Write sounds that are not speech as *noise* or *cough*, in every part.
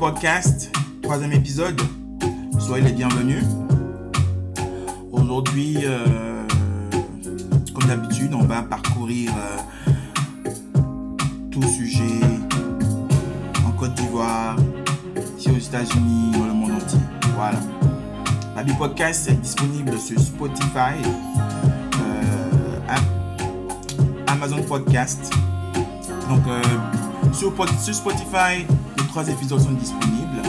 Podcast, troisième épisode. Soyez les bienvenus. Aujourd'hui, euh, comme d'habitude, on va parcourir euh, tout sujet en Côte d'Ivoire, ici aux États-Unis, dans le monde entier. Voilà. Baby Podcast est disponible sur Spotify, euh, Amazon Podcast. Donc, sur, sur, Spotify, trois épisodes sont disponibles.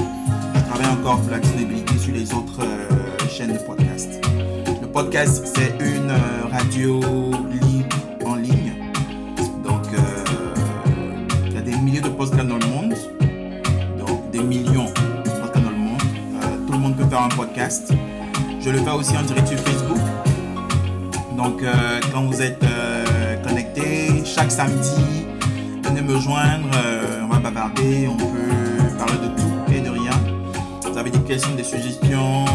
Je travaille encore pour la disponibilité sur les autres chaînes de podcast. Le podcast, c'est une radio libre en ligne. Donc, il y a des milliers de podcasts dans le monde. Donc, des millions de podcasts dans le monde. tout le monde peut faire un podcast. Je le fais aussi en direct sur Facebook. Donc, quand vous êtes connecté, chaque samedi, venez me joindre, on peut parler de tout et de rien. Vous avez des questions, des suggestions,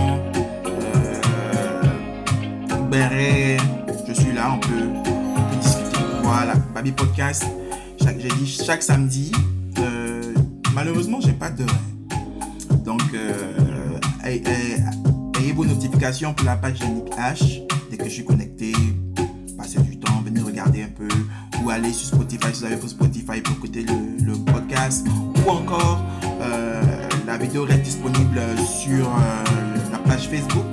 euh, je suis là, on peut, on peut discuter. Voilà, Baby Podcast, chaque, j'ai dit chaque samedi. Euh, malheureusement, j'ai pas d'heure. Donc, euh, ayez vos notifications pour la page Yannick H. Dès que je suis connecté, passez du temps, venez regarder un peu ou aller sur Spotify si vous avez pour Spotify pour ou encore euh, la vidéo reste disponible sur euh, la page Facebook.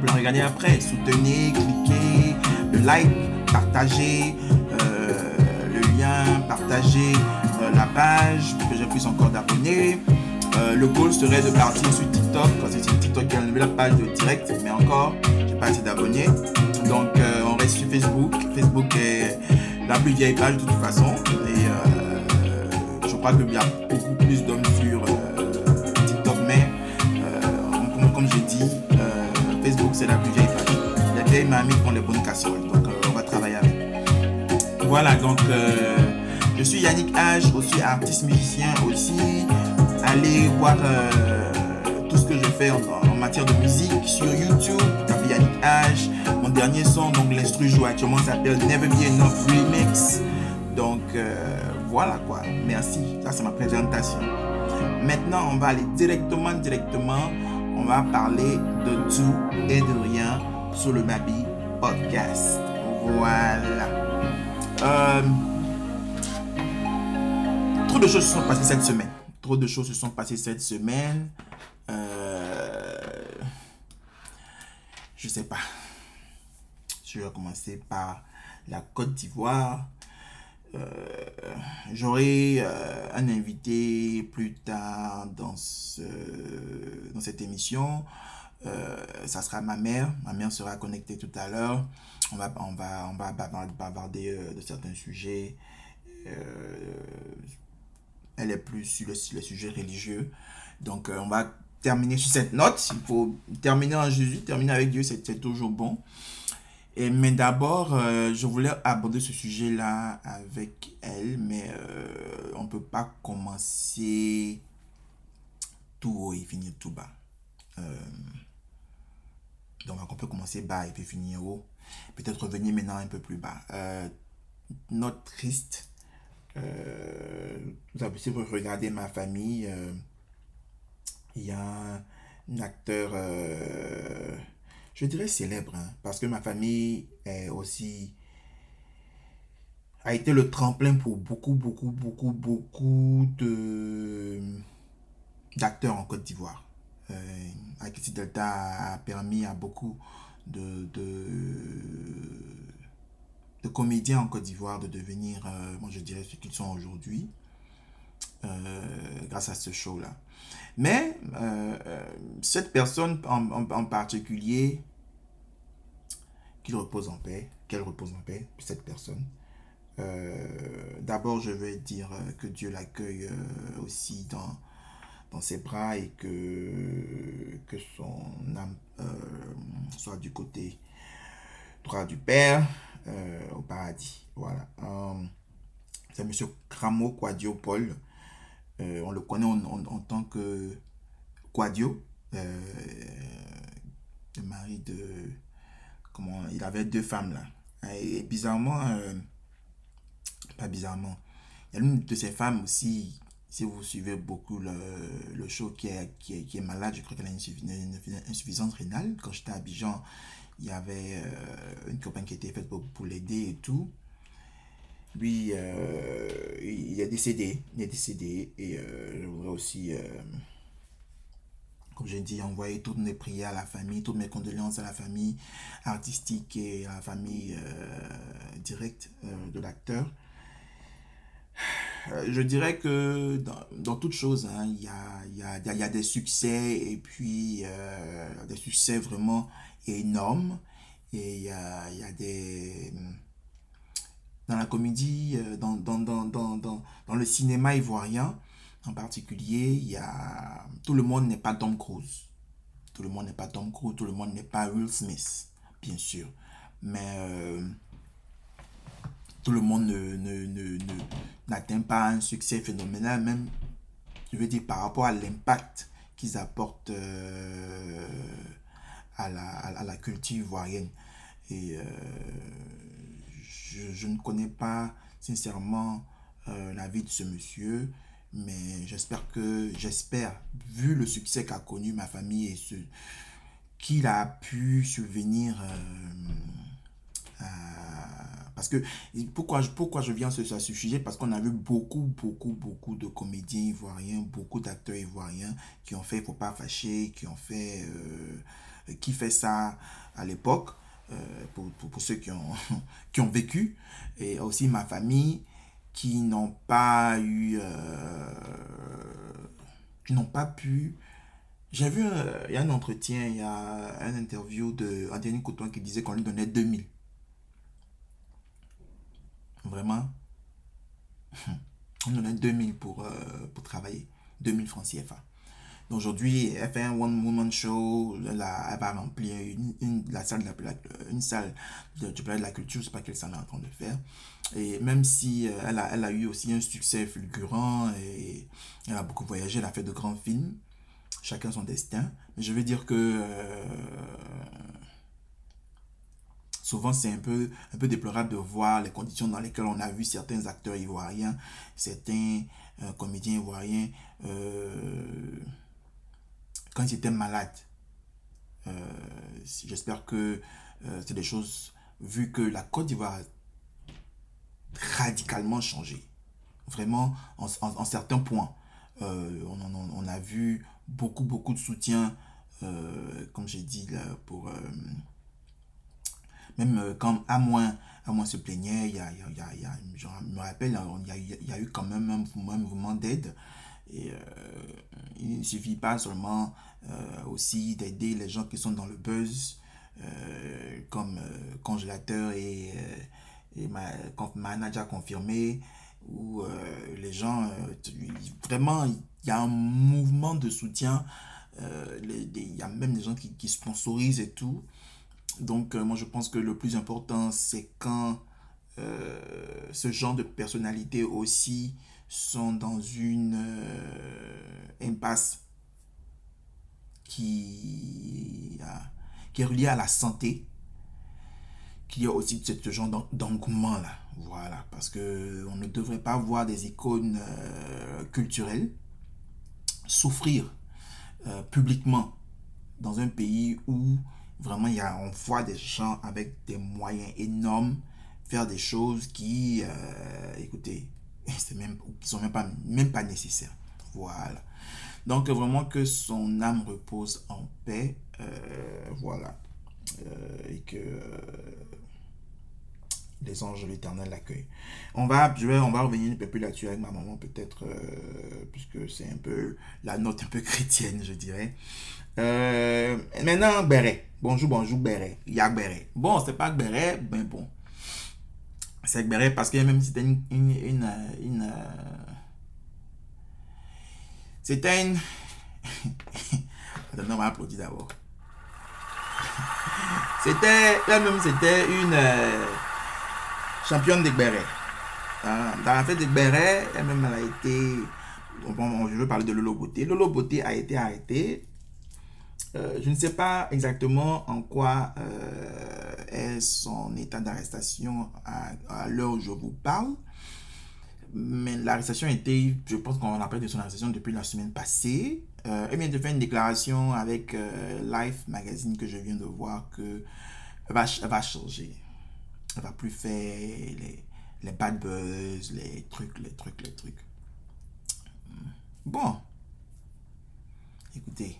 Vous la regardez après. Soutenez cliquez le like partagez euh, le lien partagez la page pour que j'ai plus encore d'abonnés. Le goal serait de partir sur TikTok quand c'est sur TikTok il y a une nouvelle page de direct mais encore j'ai pas assez d'abonnés. Donc on reste sur Facebook. Facebook est la plus vieille page de toute façon. Euh, je crois qu'il y a beaucoup plus d'hommes sur euh, TikTok, mais euh, comme, comme j'ai dit, Facebook c'est la plus vieille page. Les vieilles mamies font les bonnes casseroles, donc on va travailler avec. Voilà, donc je suis Yannick H, aussi artiste musicien aussi. Allez voir tout ce que je fais en, matière de musique sur YouTube. Tapez Yannick H. Mon dernier son, donc l'instru joue actuellement s'appelle Never Be Enough Remix. Donc euh, voilà quoi. Merci. Ça c'est ma présentation. Maintenant, on va aller directement, directement. On va parler de tout et de rien sur le Baby Podcast. Voilà. Euh, trop de choses se sont passées cette semaine. Trop de choses se sont passées cette semaine. Euh, je sais pas. Je vais commencer par la Côte d'Ivoire. Euh, J'aurai euh, un invité plus tard dans, ce, dans cette émission. Euh, ça sera ma mère. Ma mère sera connectée tout à l'heure. On va, on va, on va bavarder de certains sujets. elle est plus sur le, sur le sujet religieux. Donc, on va terminer sur cette note. Il faut terminer en Jésus, terminer avec Dieu, c'est toujours bon. Et, mais d'abord, euh, je voulais aborder ce sujet-là avec elle, mais euh, on ne peut pas commencer tout haut et finir tout bas. Euh, donc, on peut commencer bas et puis finir haut. Peut-être revenir maintenant un peu plus bas. note triste. vous avez, si vous regardez ma famille, il y a un acteur, je dirais célèbre, hein, parce que ma famille est aussi a été le tremplin pour beaucoup, beaucoup, beaucoup, beaucoup de d'acteurs en Côte d'Ivoire. Euh, Akiti Delta a permis à beaucoup de, de, comédiens en Côte d'Ivoire de devenir, euh, je dirais, ce qu'ils sont aujourd'hui. Euh, grâce à ce show-là. Mais euh, euh, cette personne en, particulier, qu'il repose en paix, qu'elle repose en paix, cette personne. D'abord, je vais dire que Dieu l'accueille aussi dans, dans ses bras et que, que son âme soit du côté droit du Père au paradis. Voilà. C'est M. Cramo Quadio Paul euh, on le connaît en, tant que Quadio, euh, le mari de... Comment Il avait deux femmes là. Et bizarrement, euh, pas bizarrement, il y a une de ces femmes aussi, si vous suivez beaucoup le, le show qui est, qui, est, malade, je crois qu'elle a une, insuffisance rénale. Quand j'étais à Abidjan, il y avait euh, une campagne qui était faite pour, pour l'aider et tout. Lui, euh, il est décédé. Il est décédé. Et euh, je voudrais aussi, comme j'ai dit, envoyer toutes mes prières à la famille, toutes mes condoléances à la famille artistique et à la famille directe de l'acteur. Je dirais que dans, dans toute chose, hein, il y, a, y, a, y, a, des succès et puis des succès vraiment énorme. Et il y a, y a, des... Dans la comédie, euh, dans, dans, dans, dans, le cinéma ivoirien en particulier, il y a... Tout le monde n'est pas Tom Cruise. Tout le monde n'est pas Tom Cruise, tout le monde n'est pas Will Smith, bien sûr. Mais euh, tout le monde ne, ne, ne, n'atteint pas un succès phénoménal, même, je veux dire, par rapport à l'impact qu'ils apportent euh, à la, à la culture ivoirienne. Et je, ne connais pas sincèrement euh, la vie de ce monsieur, mais j'espère que, j'espère, vu le succès qu'a connu ma famille et ce qu'il a pu subvenir euh, parce que pourquoi, pourquoi je viens sur ce sujet? Parce qu'on a vu beaucoup, beaucoup, beaucoup de comédiens ivoiriens, beaucoup d'acteurs ivoiriens qui ont fait Faut pas fâcher, qui ont fait qui fait ça à l'époque, euh, pour, pour, pour, ceux qui ont, *laughs* qui ont vécu, et aussi ma famille qui n'ont pas eu, euh, qui n'ont pas pu. J'ai vu, euh, il y a un entretien, il y a un interview de Anthony Coton qui disait qu'on lui donnait 2000. Vraiment? *laughs* On donnait 2000 pour, pour travailler. 2000 francs CFA. Aujourd'hui, elle fait un one-woman show. Elle, a, elle va remplir une, la salle de la, une salle du palais de la culture. Je sais pas quelle salle elle est en train de faire. Et même si euh, elle, a, elle a eu aussi un succès fulgurant et elle a beaucoup voyagé, elle a fait de grands films. Chacun son destin. Mais je veux dire que euh, souvent c'est un peu, un peu déplorable de voir les conditions dans lesquelles on a vu certains acteurs ivoiriens, certains euh, comédiens ivoiriens. Quand ils étaient malades. Euh, j'espère que euh, c'est des choses, vu que la Côte d'Ivoire a radicalement changé. Vraiment, en, certains points. Euh, on, a vu beaucoup, beaucoup de soutien, comme j'ai dit, pour... même quand à moins, à moins se plaignait, il y a, il y a, il y a, je me rappelle, il y a, il y a eu quand même un mouvement d'aide et euh, il ne suffit pas seulement euh, aussi d'aider les gens qui sont dans le buzz, euh, comme congélateur et, et ma, manager confirmé, où les gens, vraiment, il y a un mouvement de soutien. Il y a même des gens qui, qui sponsorisent et tout. Donc, moi, je pense que le plus important, c'est quand ce genre de personnalité aussi sont dans une euh, impasse qui, qui est reliée à la santé, qu'il y a aussi ce genre d'engouement là. Voilà, parce que on ne devrait pas voir des icônes euh, culturelles souffrir euh, publiquement dans un pays où vraiment il y a, on voit des gens avec des moyens énormes faire des choses qui, écoutez, c'est même, qui sont même pas, même pas nécessaires. Voilà. Donc vraiment que son âme repose en paix. Euh, voilà. Euh, et que euh, les anges de l'éternel l'accueillent. On va, je vais, on va revenir un peu plus là-dessus avec ma maman peut-être, puisque c'est un peu la note un peu chrétienne, je dirais. Maintenant, Béret. Bonjour, bonjour, Béret. Yak Béret. Bon, c'est pas Béret, ben bon c'est parce que même c'était une, une, une, une euh, c'était une *laughs* attends on d'abord. *laughs* C'était elle-même c'était une euh, championne de Béret dans la fête de Béret elle-même elle a été bon, je veux parler de Lolo Beauté. Lolo Beauté a été arrêtée euh, je ne sais pas exactement en quoi euh, est son état d'arrestation à, l'heure où je vous parle. mais l'arrestation était, je pense qu'on a parlé de son arrestation depuis la semaine passée. Euh, elle vient de faire une déclaration avec Life Magazine que je viens de voir que va, va changer. Elle va plus faire les, les bad buzz, les trucs, les trucs, les trucs. Bon. Écoutez.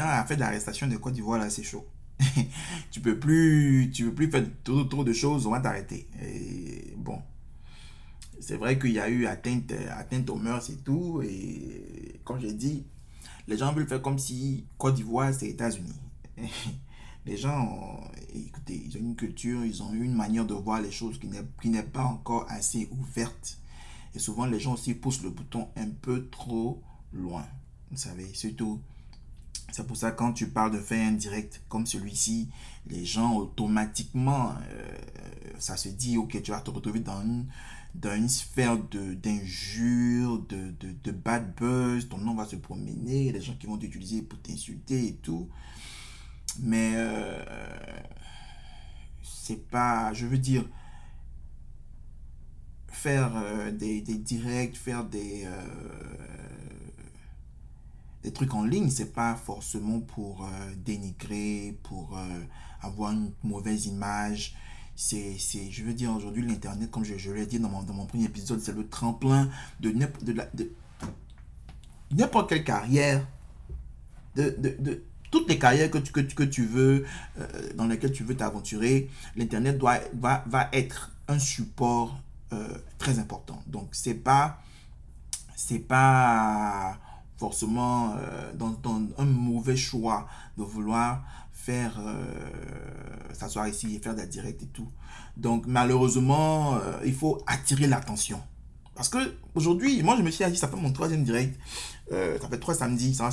Maintenant, la fait d'arrestation de Côte d'Ivoire, là, c'est chaud. *laughs* tu peux plus, tu peux plus faire trop, trop de choses, on va t'arrêter. bon. C'est vrai qu'il y a eu atteinte, atteinte aux mœurs et tout. Et comme j'ai dit, les gens veulent faire comme si Côte d'Ivoire, c'est États-Unis. *laughs* les gens, écoutez, ils ont une culture, ils ont une manière de voir les choses qui n'est pas encore assez ouverte. Et souvent, les gens aussi poussent le bouton un peu trop loin. Vous savez, surtout, c'est pour ça quand tu parles de faire un direct comme celui-ci, les gens automatiquement, euh, ça se dit, ok, tu vas te retrouver dans une, dans une sphère d'injures, de, de, de, bad buzz, ton nom va se promener, les gens qui vont t'utiliser pour t'insulter et tout. Mais euh, c'est pas, je veux dire, faire euh, des, des, directs, faire des, des trucs en ligne, c'est pas forcément pour dénigrer, pour avoir une mauvaise image. C'est, je veux dire, aujourd'hui, l'Internet, comme je, je l'ai dit dans mon, dans mon premier épisode, c'est le tremplin de n'importe de, de, quelle carrière, de, de toutes les carrières que tu, que, que tu veux, euh, dans lesquelles tu veux t'aventurer, l'Internet doit, va, va être un support euh, très important. Donc, c'est pas, c'est pas forcément euh, dans, dans, un mauvais choix de vouloir faire s'asseoir ici et faire des directs et tout. Donc, malheureusement, il faut attirer l'attention. Parce que aujourd'hui, moi je me suis dit, ça fait mon troisième direct. Euh, ça fait trois samedis. Ça,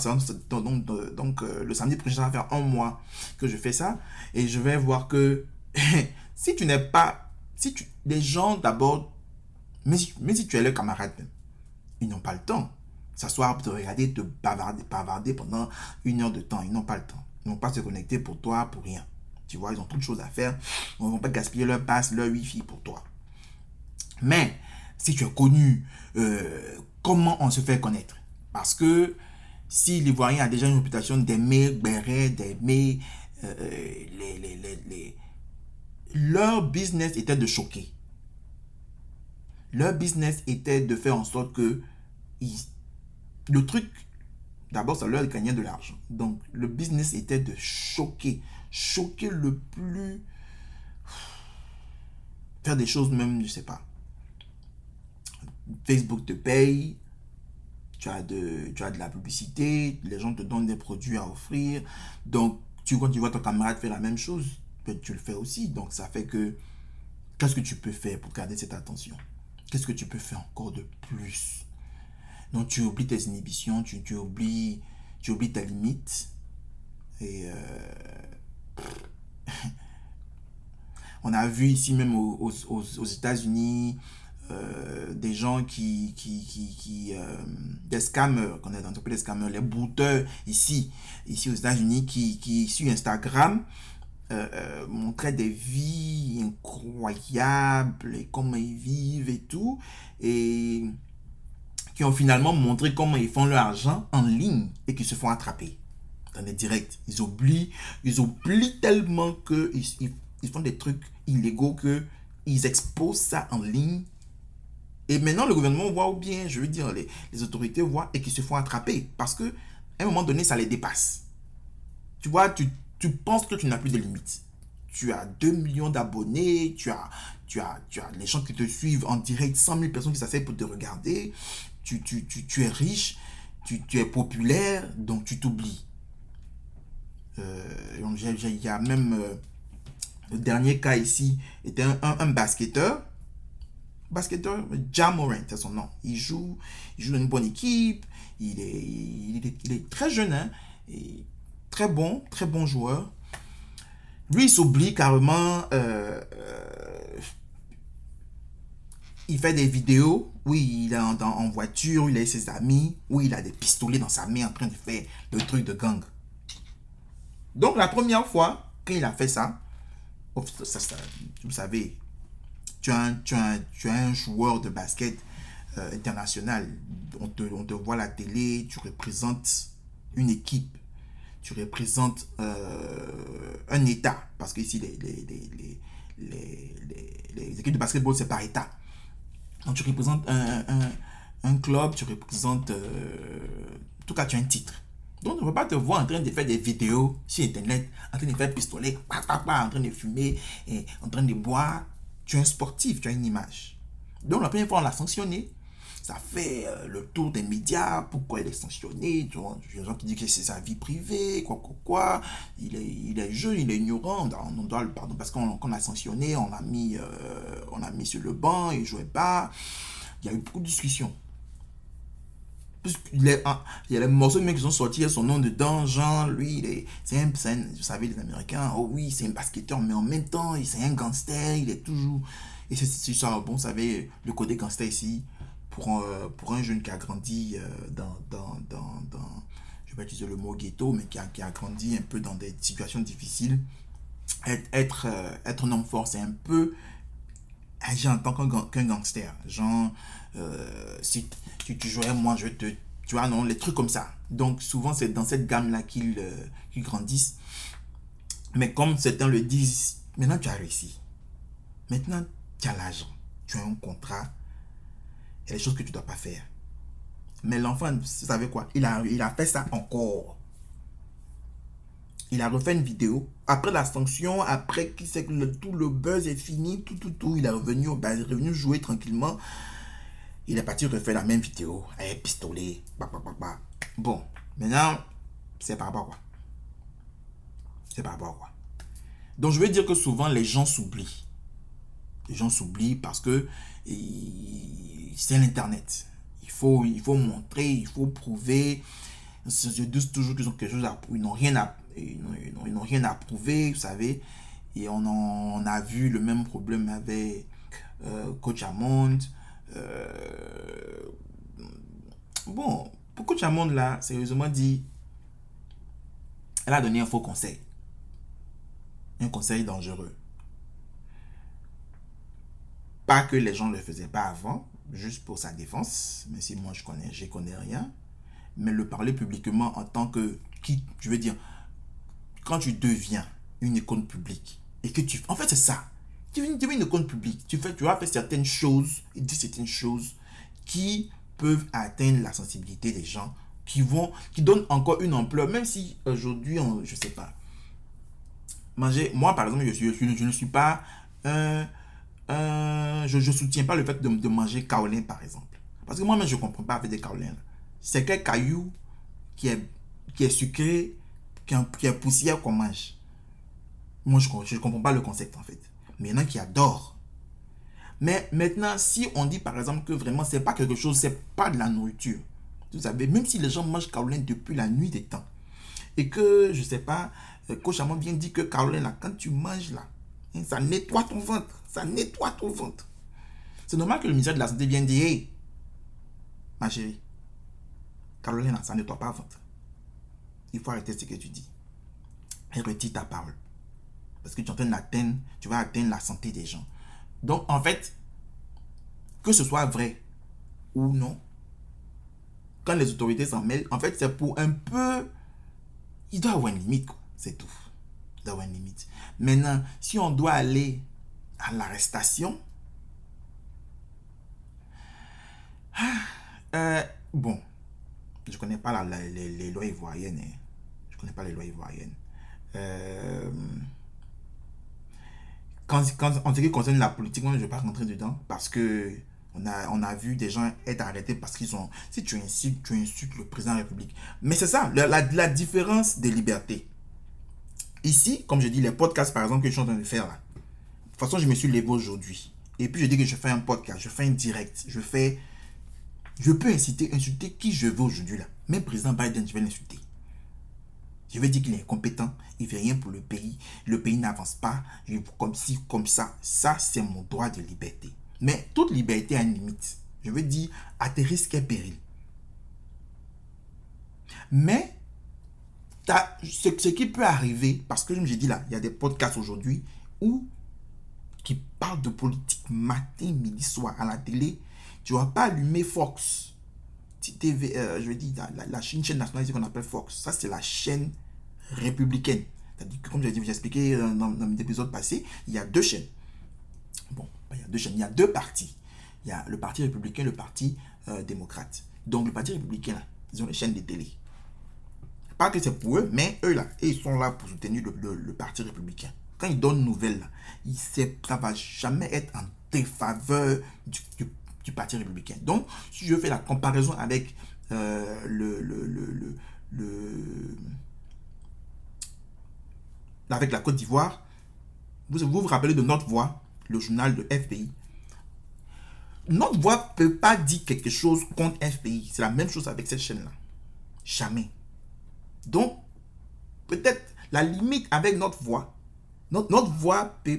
donc, donc euh, le samedi prochain, ça va faire un mois que je fais ça. Et je vais voir que *laughs* si tu n'es pas. Si les gens d'abord. Mais, mais si tu es le camarade, ils n'ont pas le temps. S'asseoir, te regarder, te bavarder, bavarder pendant une heure de temps. Ils n'ont pas le temps. Ils ne vont pas se connecter pour toi, pour rien. Tu vois, ils ont toutes choses à faire. Ils ne vont pas gaspiller leur passe, leur wifi pour toi. Mais si tu es connu, euh, comment on se fait connaître? Parce que si l'Ivoirien a déjà une réputation d'aimer Béret, d'aimer les, les, les, leur business était de choquer. Leur business était de faire en sorte que le truc, d'abord, ça leur gagnait de l'argent. Donc, le business était de choquer. Choquer le plus. Faire des choses même, je sais pas. Facebook te paye, tu as, de, tu as de la publicité, les gens te donnent des produits à offrir. Donc, tu, quand tu vois ton camarade faire la même chose, ben, tu le fais aussi. Donc, ça fait que, qu'est-ce que tu peux faire pour garder cette attention? Qu'est-ce que tu peux faire encore de plus? Donc, tu oublies tes inhibitions, tu, tu, oublies, tu oublies ta limite. Et euh, *laughs* on a vu ici même aux, États-Unis, euh, des gens qui, qui, qui, qui euh, des scammers, qu'on dans des scammers, les bouteurs ici, ici aux États-Unis, qui, qui sur Instagram montraient des vies incroyables et comment ils vivent et tout, et qui ont finalement montré comment ils font leur argent en ligne et qui se font attraper dans les directs. Ils oublient, ils oublient tellement que ils, ils font des trucs illégaux que ils exposent ça en ligne et maintenant, le gouvernement voit ou bien, je veux dire, les, les autorités voient et qu'ils se font attraper. Parce que à un moment donné, ça les dépasse. Tu vois, tu, tu penses que tu n'as plus de limites. Tu as 2 millions d'abonnés, tu as, tu, as, tu as les gens qui te suivent en direct, 100 000 personnes qui s'asseyent pour te regarder. Tu, tu, es riche, tu, es populaire, donc tu t'oublies. Euh, il y a même euh, le dernier cas ici, était un, un, basketteur basketteur, Jamorant, c'est son nom. Il joue, il joue dans une bonne équipe. Il est, il est, très jeune, hein, et très bon, très bon joueur. Lui, il s'oublie carrément. Euh, il fait des vidéos où il est en, en, voiture, il est ses amis, où il a des pistolets dans sa main en train de faire le truc de gang. Donc, la première fois qu'il a fait ça, ça, vous savez, tu as un, joueur de basket euh, international. On te, on voit la télé, tu représentes une équipe, tu représentes euh, un État, parce que ici, les, les équipes de basketball, c'est par État. Donc, tu représentes un, un, club, tu représentes... Euh, en tout cas, tu as un titre. Donc, on ne peut pas te voir en train de faire des vidéos sur Internet, en train de faire pistolet, en train de fumer, en train de boire. Tu es un sportif, tu as une image. Donc, la première fois, on l'a sanctionné. Ça fait euh, le tour des médias. Pourquoi il est sanctionné Tu vois, Il y a des gens qui disent que c'est sa vie privée, quoi, quoi. Il est, il est jeune, il est ignorant. On doit le pardon parce qu'on a sanctionné, on l'a mis, euh, a mis sur le banc, il jouait pas. Il y a eu beaucoup de discussions. Il, est, il y a les morceaux mecs qui sont sortis, il y a son nom dedans, Jean, lui, il est, c'est un, vous savez, les Américains, oh oui, c'est un basketteur, mais en même temps, c'est un gangster, il est toujours, et c'est ça, bon, vous savez, le côté gangster ici, pour, euh, un jeune qui a grandi euh, dans, dans, dans, dans, je vais pas utiliser le mot ghetto, mais qui a, qui a grandi un peu dans des situations difficiles, être, être, euh, être un homme fort, c'est un peu agir en tant qu'un gangster. Genre, si tu, jouais, moi, je te. Tu vois, non, les trucs comme ça. Donc, souvent, c'est dans cette gamme-là qu'ils grandissent. Mais comme certains le disent, maintenant, tu as réussi. Maintenant, tu as l'argent. Tu as un contrat il y a des choses que tu ne dois pas faire. Mais l'enfant, vous savez quoi? Il a, il a fait ça encore. Il a refait une vidéo. Après la sanction, après qu'il sait que tout le buzz est fini, tout, tout, tout, il est revenu, bah, il est revenu jouer tranquillement. Il est parti refaire la même vidéo avec pistolet. Bah, bah, bah, bon, maintenant, c'est par rapport à quoi? C'est par rapport à quoi? Donc, je veux dire que souvent, les gens s'oublient. Les gens s'oublient parce que c'est l'Internet. Il faut, il faut montrer, il faut prouver. Ils disent toujours qu'ils ont quelque chose à Ils n'ont rien à, ils n'ont rien à prouver, vous savez. Et on, on a vu le même problème avec euh, Coach Amond. Euh, bon, pour Coach Amond, là, sérieusement dit, elle a donné un faux conseil. Un conseil dangereux. Pas que les gens ne le faisaient pas avant, juste pour sa défense, mais si moi je connais, je connais rien. Mais le parler publiquement en tant que qui, je veux dire, quand tu deviens une icône publique et que tu, en fait c'est ça, tu deviens une icône publique, tu fais, tu vas certaines choses et dire certaines choses qui peuvent atteindre la sensibilité des gens, qui vont, qui donnent encore une ampleur, même si aujourd'hui, je sais pas, manger, moi par exemple, je, suis, je, ne suis pas un je ne soutiens pas le fait de, manger kaolin, par exemple. Parce que moi-même, je ne comprends pas avec des kaolins. C'est quel caillou qui est, qui est sucré, qui est, poussière qu'on mange? Moi, je ne comprends pas le concept, en fait. Mais il y en a qui adorent. Mais maintenant, si on dit, par exemple, que vraiment, c'est pas quelque chose, c'est pas de la nourriture. Vous savez, même si les gens mangent kaolin depuis la nuit des temps, et que, je sais pas, euh, Coach Amon vient dire que kaolin, là, quand tu manges, là, ça nettoie ton ventre ça nettoie ton ventre. C'est normal que le ministère de la Santé vienne dire Hey, ma chérie, Caroline, ça nettoie pas le ventre. Il faut arrêter ce que tu dis. Et retire ta parole. Parce que tu, es tu vas atteindre la santé des gens. Donc, en fait, que ce soit vrai ou non, quand les autorités s'en mêlent, en fait, c'est pour un peu. Il doit avoir une limite, C'est tout. Une limite. Maintenant, si on doit aller à l'arrestation. Ah, euh, bon, je connais pas la, les, lois ivoiriennes. Hein. Je connais pas les lois ivoiriennes. Euh, quand, quand, en ce qui concerne la politique, moi, je ne vais pas rentrer dedans parce que on a, on a vu des gens être arrêtés parce qu'ils ont. Si tu insultes, tu insultes le président de la République. Mais c'est ça, la, la, différence des libertés. Ici, comme je dis, les podcasts, par exemple, que je suis en train de faire là, toute façon, je me suis levé aujourd'hui. Et puis, je dis que je fais un podcast, je fais un direct, je fais. Je peux inciter, insulter qui je veux aujourd'hui là. Même président Biden, je vais l'insulter. Je vais dire qu'il est incompétent, il ne fait rien pour le pays, le pays n'avance pas, comme ci, comme ça. Ça, c'est mon droit de liberté. Mais toute liberté a une limite. Je veux dire, à tes risques et périls. Mais, ce, ce qui peut arriver, parce que je me dis là, il y a des podcasts aujourd'hui où qui parle de politique matin, midi, soir à la télé, tu vas pas allumer Fox. TV, euh, je veux dire, la, la, chaîne, nationale qu'on appelle Fox. Ça, c'est la chaîne républicaine. C'est-à-dire que, comme j'ai expliqué dans, dans l'épisode passé, il y a deux chaînes. Bon, il y a deux chaînes, il y a deux partis. Il y a le parti républicain et le parti euh, démocrate. Donc, le parti républicain, ils ont les chaînes de télé. Pas que c'est pour eux, mais eux, là, ils sont là pour soutenir le, parti républicain. Quand ils donnent nouvelle, là, ça ne va jamais être en défaveur du, parti républicain. Donc, si je fais la comparaison avec euh, le, le, le, avec la Côte d'Ivoire, vous, vous vous rappelez de notre voix, le journal de FPI. Notre voix ne peut pas dire quelque chose contre FPI. C'est la même chose avec cette chaîne-là. Jamais. Donc, peut-être la limite avec notre voix, notre, notre voix ne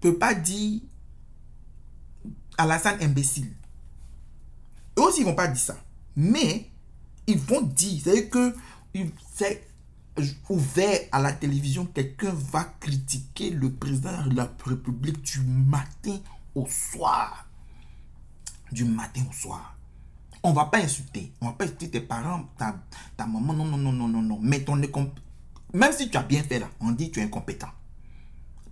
peut, pas dire Alassane imbécile. Eux aussi, ils ne vont pas dire ça. Mais, ils vont dire, c'est que c'est ouvert à la télévision, quelqu'un va critiquer le président de la République du matin au soir. Du matin au soir. On va pas insulter. On va pas insulter tes parents, ta, ta maman. Non, non, non, non, non, non. Mais ton Même si tu as bien fait là, on dit que tu es incompétent.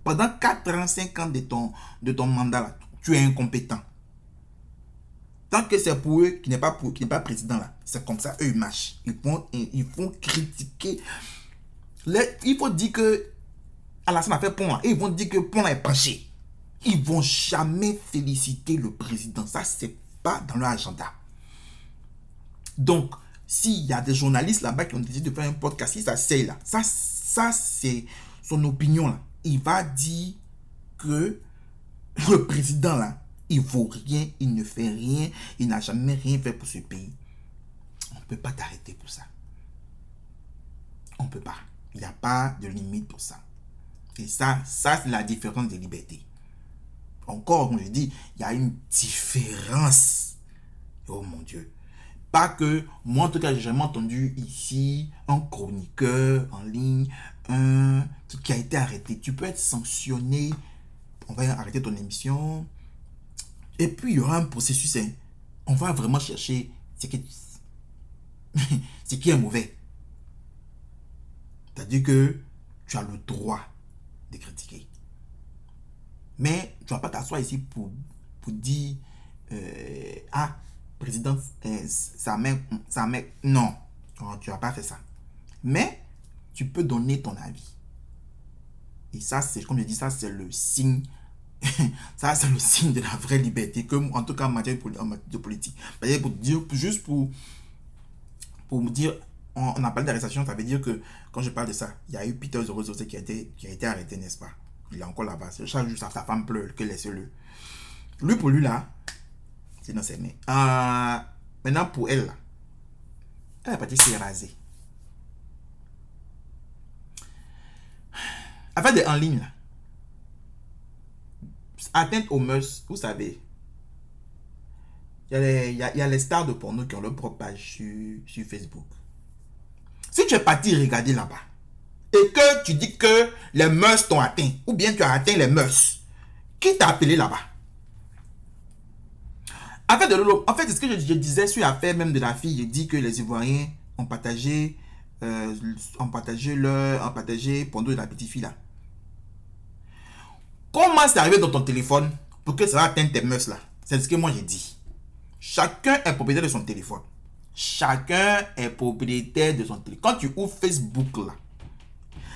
Pendant 4 ans, 5 ans de ton, de ton mandat là, tu es incompétent. Tant que c'est pour eux qui n'est pas, pour, qui n'est pas président là, c'est comme ça, eux ils marchent. Ils font, ils font critiquer. il faut dire que Alassane a fait pont là, ils vont dire que pont là est penché. Ils vont jamais féliciter le président. Ça, c'est pas dans leur agenda. Donc, s'il y a des journalistes là-bas qui ont décidé de faire un podcast, si ça c'est là, ça, ça c'est son opinion là. Il va dire que le président là, il vaut rien, il ne fait rien, il n'a jamais rien fait pour ce pays. On ne peut pas t'arrêter pour ça. On ne peut pas. Il n'y a pas de limite pour ça. Et ça, ça c'est la différence des libertés. Encore, comme je dis, il y a une différence. Oh mon Dieu. Que, moi en tout cas, j'ai jamais entendu ici un chroniqueur en ligne, un qui a été arrêté. Tu peux être sanctionné, on va arrêter ton émission. Et puis, il y aura un processus. Hein. On va vraiment chercher ce qui, *laughs* ce qui est mauvais. C'est-à-dire que tu as le droit de critiquer. Mais tu vas pas t'asseoir ici pour, pour dire euh, Ah, président, euh, ça met, ça met, non, tu vas pas faire ça. Mais tu peux donner ton avis. Et ça, c'est, comme je dis, ça, c'est le signe, *laughs* ça, c'est le signe de la vraie liberté, que, en tout cas en matière de politique. Pour dire, juste pour, pour dire, on, a parlé d'arrestation, ça veut dire que quand je parle de ça, il y a eu Peter Zorozose qui a été, qui a été arrêté, n'est-ce pas? Il est encore là-bas. Chaque jour, sa femme pleure, que laissez-le. Lui, pour lui, là, Sinon, c'est. Euh, maintenant, pour elle, elle est partie se raser. Affaire de en ligne, là. Atteinte aux mœurs, vous savez. Il y, a les, il, y a, les stars de porno qui ont leur propre page sur, sur Facebook. Si tu es parti regarder là-bas et que tu dis que les mœurs t'ont atteint, ou bien tu as atteint les mœurs, qui t'a appelé là-bas? En fait, en fait, ce que je, disais sur l'affaire même de la fille, je dis que les Ivoiriens ont partagé, euh, ont partagé leur, ont partagé pendant la petite fille là. Comment c'est arrivé dans ton téléphone pour que ça atteindre tes mœurs là? C'est ce que moi j'ai dit. Chacun est propriétaire de son téléphone. Chacun est propriétaire de son téléphone. Quand tu ouvres Facebook là,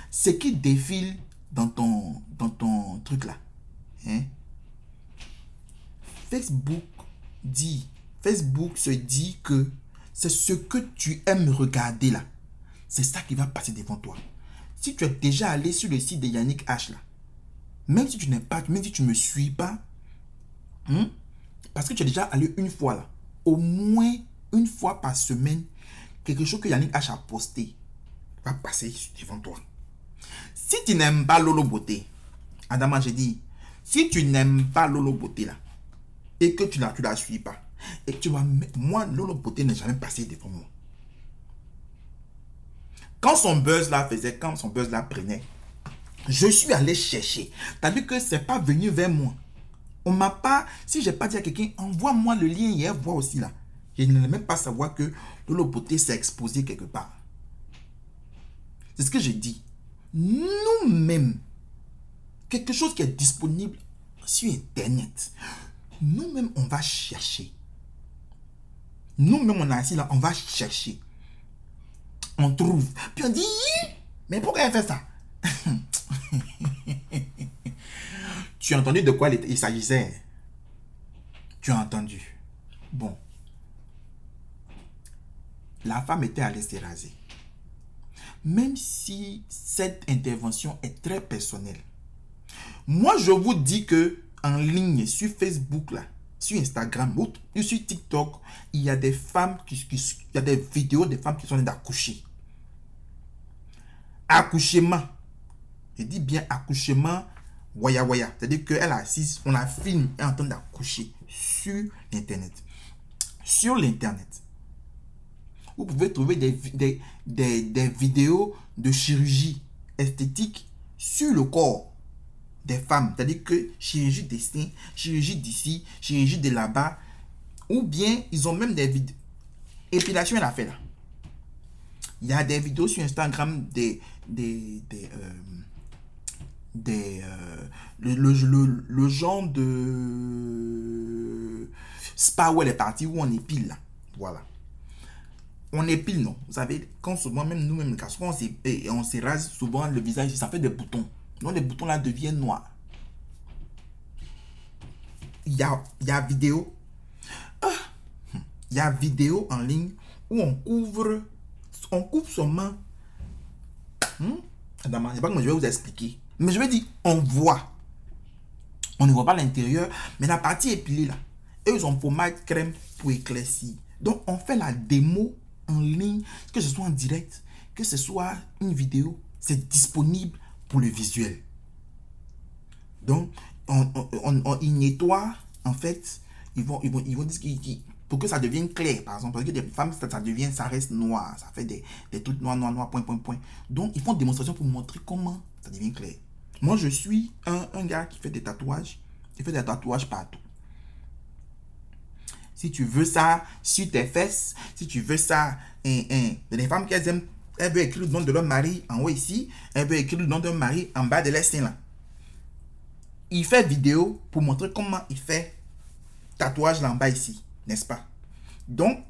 ce qui défile dans ton, dans ton truc là, hein? Facebook dit, Facebook se dit que c'est ce que tu aimes regarder là. C'est ça qui va passer devant toi. Si tu es déjà allé sur le site de Yannick H là, même si tu n'es pas, même si tu ne me suis pas, hein, parce que tu es déjà allé une fois là, au moins une fois par semaine, quelque chose que Yannick H a posté va passer devant toi. Si tu n'aimes pas Lolo Beauté, Adama, j'ai dit, si tu n'aimes pas Lolo Beauté là, et que tu ne la suis pas, et tu vas moi, Lolo Beauté n'est jamais passé devant moi. Quand son buzz là faisait, quand son buzz là prenait, Je suis allé chercher. T'as vu que c'est pas venu vers moi. On m'a pas, si j'ai pas dit à quelqu'un, envoie-moi le lien hier, vois aussi là. Je ne même pas savoir que Lolo Beauté s'est exposé quelque part. C'est ce que j'ai dit. Nous-mêmes, quelque chose qui est disponible sur Internet, nous-mêmes, on va chercher. Nous-mêmes, on est assis là, on va chercher. On trouve. Puis on dit, mais pourquoi elle fait ça? *laughs* Tu as entendu de quoi il s'agissait? Tu as entendu? Bon. La femme était allée se raser. Même si cette intervention est très personnelle, moi je vous dis que en ligne sur Facebook là, sur Instagram ou sur TikTok, il y a des femmes qui, il y a des vidéos des femmes qui sont d'accoucher. Accouchement. Je dis bien accouchement waya waya. C'est-à-dire qu'elle assise, on la filme, est en train d'accoucher sur l'Internet. Sur l'Internet. Vous pouvez trouver des, des, des, des vidéos de chirurgie esthétique sur le corps des femmes. C'est-à-dire que chirurgie des seins, chirurgie d'ici, chirurgie de là-bas. Ou bien, ils ont même des vidéos. Épilation, elle a fait là. Il y a des vidéos sur Instagram des... des, des, euh, euh, le, le, le, genre de spa où elle est partie, où on épile là. Voilà. On épile, non. Vous savez, quand souvent, même nous-mêmes, quand on se rase souvent le visage, ça fait des boutons. Donc les boutons là deviennent noirs. Il y a, y a vidéo. Ah, il y a vidéo en ligne où on couvre, on coupe son main. Hmm? Je sais pas comment je vais vous expliquer. Mais je vais dire, on voit. On ne voit pas l'intérieur, mais la partie épilée là, ils ont pommade crème pour éclaircir. Donc on fait la démo en ligne, que ce soit en direct, que ce soit une vidéo, c'est disponible le visuel. Donc, on, on, on, ils nettoient, en fait, ils vont, ils vont, ils vont dire pour que ça devienne clair, par exemple, parce que des femmes, ça, devient, ça reste noir, ça fait des, des trucs noirs, noirs, noirs, point, point, point. Donc, ils font une démonstration pour montrer comment ça devient clair. Moi, je suis un, un gars qui fait des tatouages, qui fait des tatouages partout. Si tu veux ça sur tes fesses, si tu veux ça, hein, hein, les femmes qui aiment elle veut écrire le nom de leur mari en haut ici. Elle veut écrire le nom de leur mari en bas de l'estin là. Il fait vidéo pour montrer comment il fait tatouage là en bas ici. N'est-ce pas? Donc,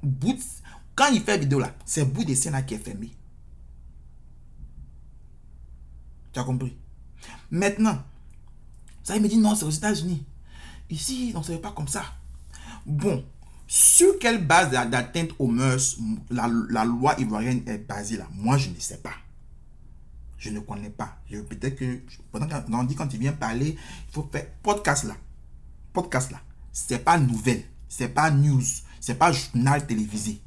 quand il fait vidéo là, c'est bout de scène là qui est fermé. Tu as compris? Maintenant, ça il me dit non, c'est aux États-Unis. Ici, on ne pas comme ça. Bon, sur quelle base d'atteinte aux mœurs la, loi ivoirienne est basée là? Moi, je ne sais pas. Je ne connais pas. Peut-être que, pendant qu'on dit quand tu viens parler, il faut faire podcast là. Podcast là. C'est pas nouvelle. C'est pas news. C'est pas journal télévisé.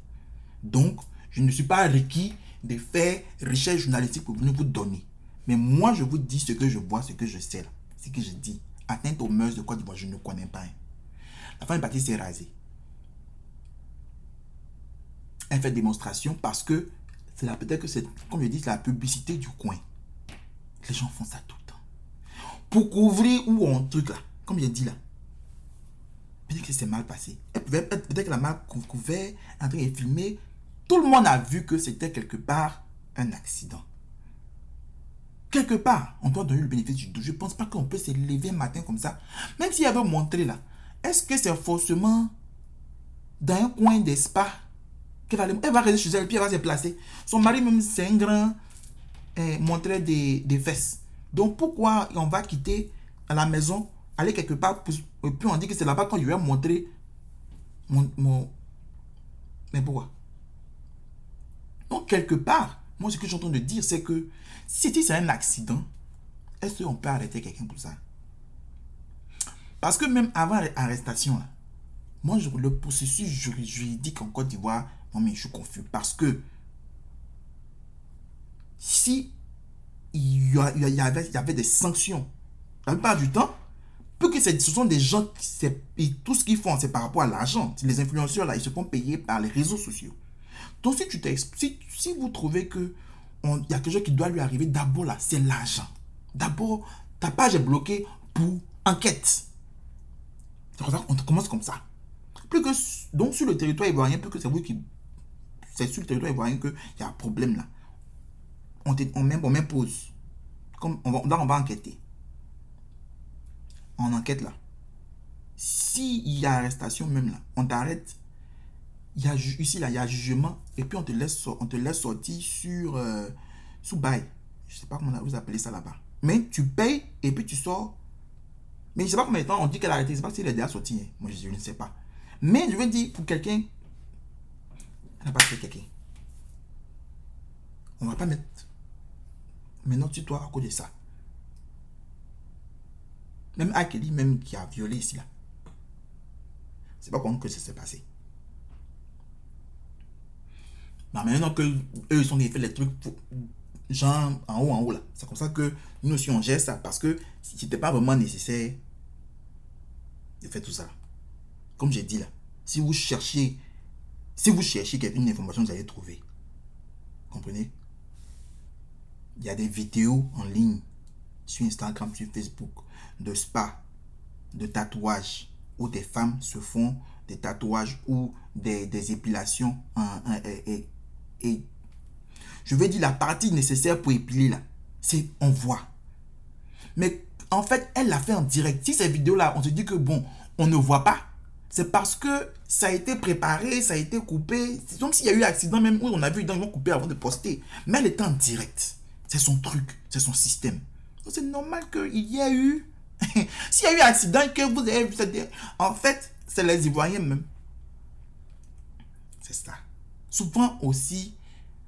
Donc, je ne suis pas requis de faire recherche journalistique pour venir vous donner. Mais moi, je vous dis ce que je vois, ce que je sais là. Ce que je dis. Atteinte aux mœurs de Côte d'Ivoire, je ne connais pas. La femme est partie s'est rasée elle fait démonstration parce que c'est peut-être que c'est, comme je dis, la publicité du coin. Les gens font ça tout le temps. Pour couvrir ou un truc là, comme j'ai dit là. Peut-être que c'est mal passé. Peut-être que la marque couvert, en train de filmer. Tout le monde a vu que c'était quelque part un accident. Quelque part, on doit donner le bénéfice du doute. Je ne pense pas qu'on peut se lever un matin comme ça. Même s'il avait montré là. Est-ce que c'est forcément dans un coin d'espace elle va rester chez elle, puis elle va se placer. Son mari, même, c'est un grand eh, montrer des, fesses. Donc, pourquoi on va quitter la maison, aller quelque part, et puis on dit que c'est là-bas quand je vais montrer mon, mon. Mais pourquoi? Donc, quelque part, moi, ce que je suis en train de dire, c'est que si c'est un accident, est-ce qu'on peut arrêter quelqu'un pour ça? Parce que même avant l'arrestation, moi, le processus juridique en Côte d'Ivoire mais je suis confus parce que si il y, avait, il y avait des sanctions, la plupart du temps, peu que ce sont des gens qui, tout ce qu'ils font, c'est par rapport à l'argent. Les influenceurs, là, ils se font payer par les réseaux sociaux. Donc, si, tu si, si vous trouvez que il y a quelque chose qui doit lui arriver, d'abord, là, c'est l'argent. D'abord, ta page est bloquée pour enquête. On commence comme ça. Plus que, donc sur le territoire ivoirien, plus que c'est vous qui... C'est sur le territoire ivoirien qu'il y a un problème là. On, on, m'impose. Comme on va, on va enquêter. On enquête là. S'il y a arrestation même là, on t'arrête. Y a, ici là, il y a jugement et puis on te laisse, on te laisse sortir sur euh, sous bail. Je sais pas comment vous appelez ça là-bas. Mais tu payes et puis tu sors. Mais je sais pas combien de temps on dit qu'elle a arrêté. Je sais pas s'il est déjà sorti. Hein. Moi je, ne sais pas. Mais je veux dire pour quelqu'un, elle n'a pas fait quelqu'un. On va pas mettre maintenant tu toi à cause de ça. Même Akeli, même qui a violé ici là. C'est pas comment que ça s'est passé. Mais maintenant que eux ils sont fait les trucs genre en haut en haut là. C'est comme ça que nous aussi on gère ça parce que c'était pas vraiment nécessaire de faire tout ça. Comme j'ai dit là, si vous cherchez si vous cherchez une information, vous allez trouver. Comprenez? Il y a des vidéos en ligne sur Instagram, sur Facebook, de spa, de tatouages, où des femmes se font des tatouages ou des, épilations et, et, je veux dire la partie nécessaire pour épiler là, c'est on voit. Mais en fait, elle l'a fait en direct. Si ces vidéos-là, on se dit que bon, on ne voit pas, c'est parce que ça a été préparé, ça a été coupé. Comme s'il y a eu accident même où on a vu ils vont couper avant de poster. Mais elle était en direct. C'est son truc, c'est son système. C'est normal qu'il y ait eu *laughs* S'il y a eu accident que vous avez vu, en fait, c'est les Ivoiriens même. C'est ça. Souvent aussi,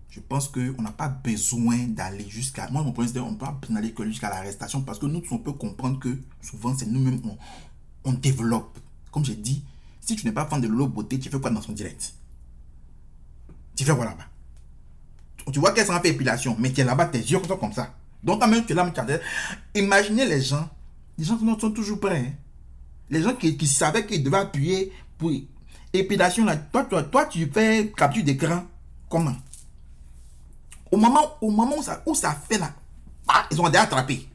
je pense qu'on n'a pas besoin d'aller jusqu'à... Moi, mon point c'est on ne peut pas aller que jusqu'à l'arrestation parce que nous, on peut comprendre que souvent, c'est nous-mêmes, on, on, développe. Comme j'ai dit, si tu n'es pas fan de l'eau beauté, tu fais quoi dans son direct? Tu fais quoi là-bas? Tu vois qu'elle s'en fait épilation, mais tu es là-bas, tes yeux sont comme ça. Donc, quand même, tu es là, imaginez les gens les gens sont toujours prêts. Hein. Les gens qui, savaient qu'ils devaient appuyer pour épilation, là, toi, toi, toi, tu fais capture d'écran. Comment? Au moment, au moment où, ça, où ça fait là, ah, ils ont déjà attrapé.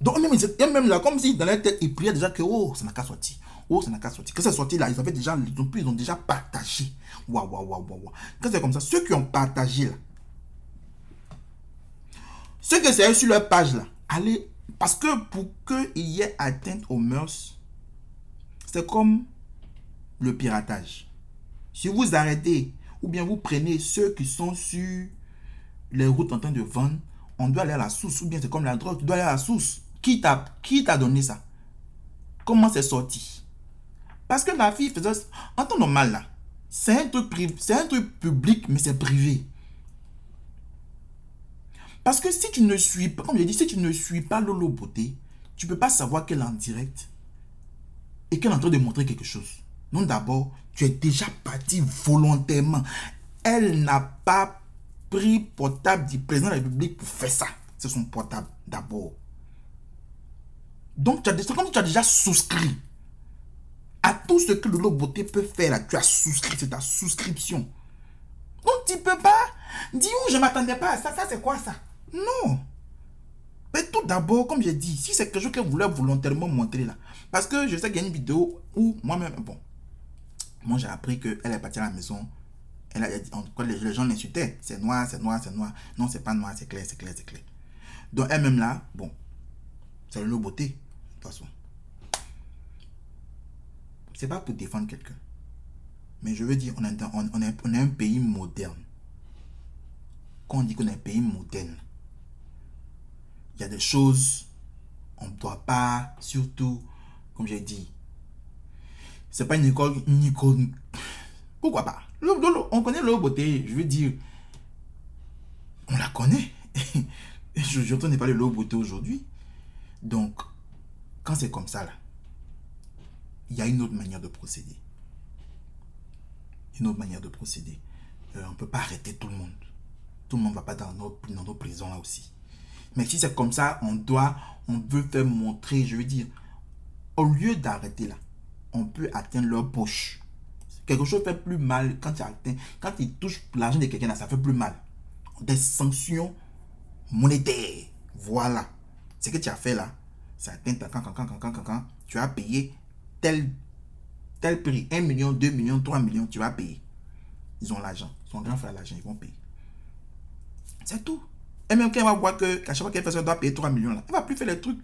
Donc, même, même là, comme si dans leur tête, ils priaient déjà que, oh, ça n'a qu'à sortir. Oh, ça n'a qu'à sortir. Que ça sorti là, ils avaient déjà, ils ont déjà partagé. Waouh, waouh, waouh, waouh. Quand c'est comme ça, ceux qui ont partagé là, ceux que c'est sur leur page là, allez parce que pour qu'il y ait atteinte aux mœurs, c'est comme le piratage. Si vous arrêtez ou bien vous prenez ceux qui sont sur les routes en train de vendre, on doit aller à la source. Ou bien c'est comme la drogue, tu dois aller à la source. Qui t'a donné ça? Comment c'est sorti? Parce que la fille faisait... En temps normal là, c'est un truc c'est un truc public, mais c'est privé. Parce que si tu ne suis pas, comme je dit, si tu ne suis pas Lolo Beauté, tu ne peux pas savoir qu'elle est en direct et qu'elle est en train de montrer quelque chose. Non, d'abord, tu es déjà parti volontairement. Elle n'a pas pris portable du président de la République pour faire ça. C'est son portable d'abord. Donc, tu as, tu as déjà souscrit à tout ce que Lolo Beauté peut faire, là, tu as souscrit, c'est ta souscription. Donc, tu ne peux pas dire, oh, je m'attendais pas à ça, ça c'est quoi ça? Non. Mais tout d'abord, comme j'ai dit, si c'est quelque chose qu'elle voulait volontairement montrer là, parce que je sais qu'il y a une vidéo où moi-même, bon, moi j'ai appris qu'elle est partie à la maison, elle a cas, les, gens l'insultaient, c'est noir, c'est noir, c'est noir. Non, c'est pas noir, c'est clair, c'est clair, c'est clair. Donc elle-même là, bon, c'est une beauté, de toute façon. C'est pas pour défendre quelqu'un. Mais je veux dire, on est, on, on, est, un pays moderne. Quand on dit qu'on est un pays moderne, il y a des choses, on ne doit pas, surtout, comme j'ai dit, c'est pas une école, une école. Pourquoi pas? On connaît l'eau beauté, je veux dire, on la connaît. *laughs* je n'entends pas l'eau beauté aujourd'hui. Donc, quand c'est comme ça, là, il y a une autre manière de procéder. Une autre manière de procéder. Euh, on ne peut pas arrêter tout le monde. Tout le monde ne va pas dans nos, dans nos prisons là aussi. Mais si c'est comme ça, on doit, on veut faire montrer, je veux dire, au lieu d'arrêter là, on peut atteindre leur poche. Quelque chose fait plus mal quand tu atteins, quand ils touchent l'argent de quelqu'un là, ça fait plus mal. Des sanctions monétaires. Voilà. Ce que tu as fait là, ça atteint quand, quand, tu as payé tel, tel prix. 1 million, 2 millions, 3 millions, tu vas payer. Ils ont l'argent. Son grand frère a l'argent, ils vont payer. C'est tout. Et même quand elle va voir que, qu'à chaque fois qu'elle fait ça, doit payer 3 millions là, elle va plus faire les trucs.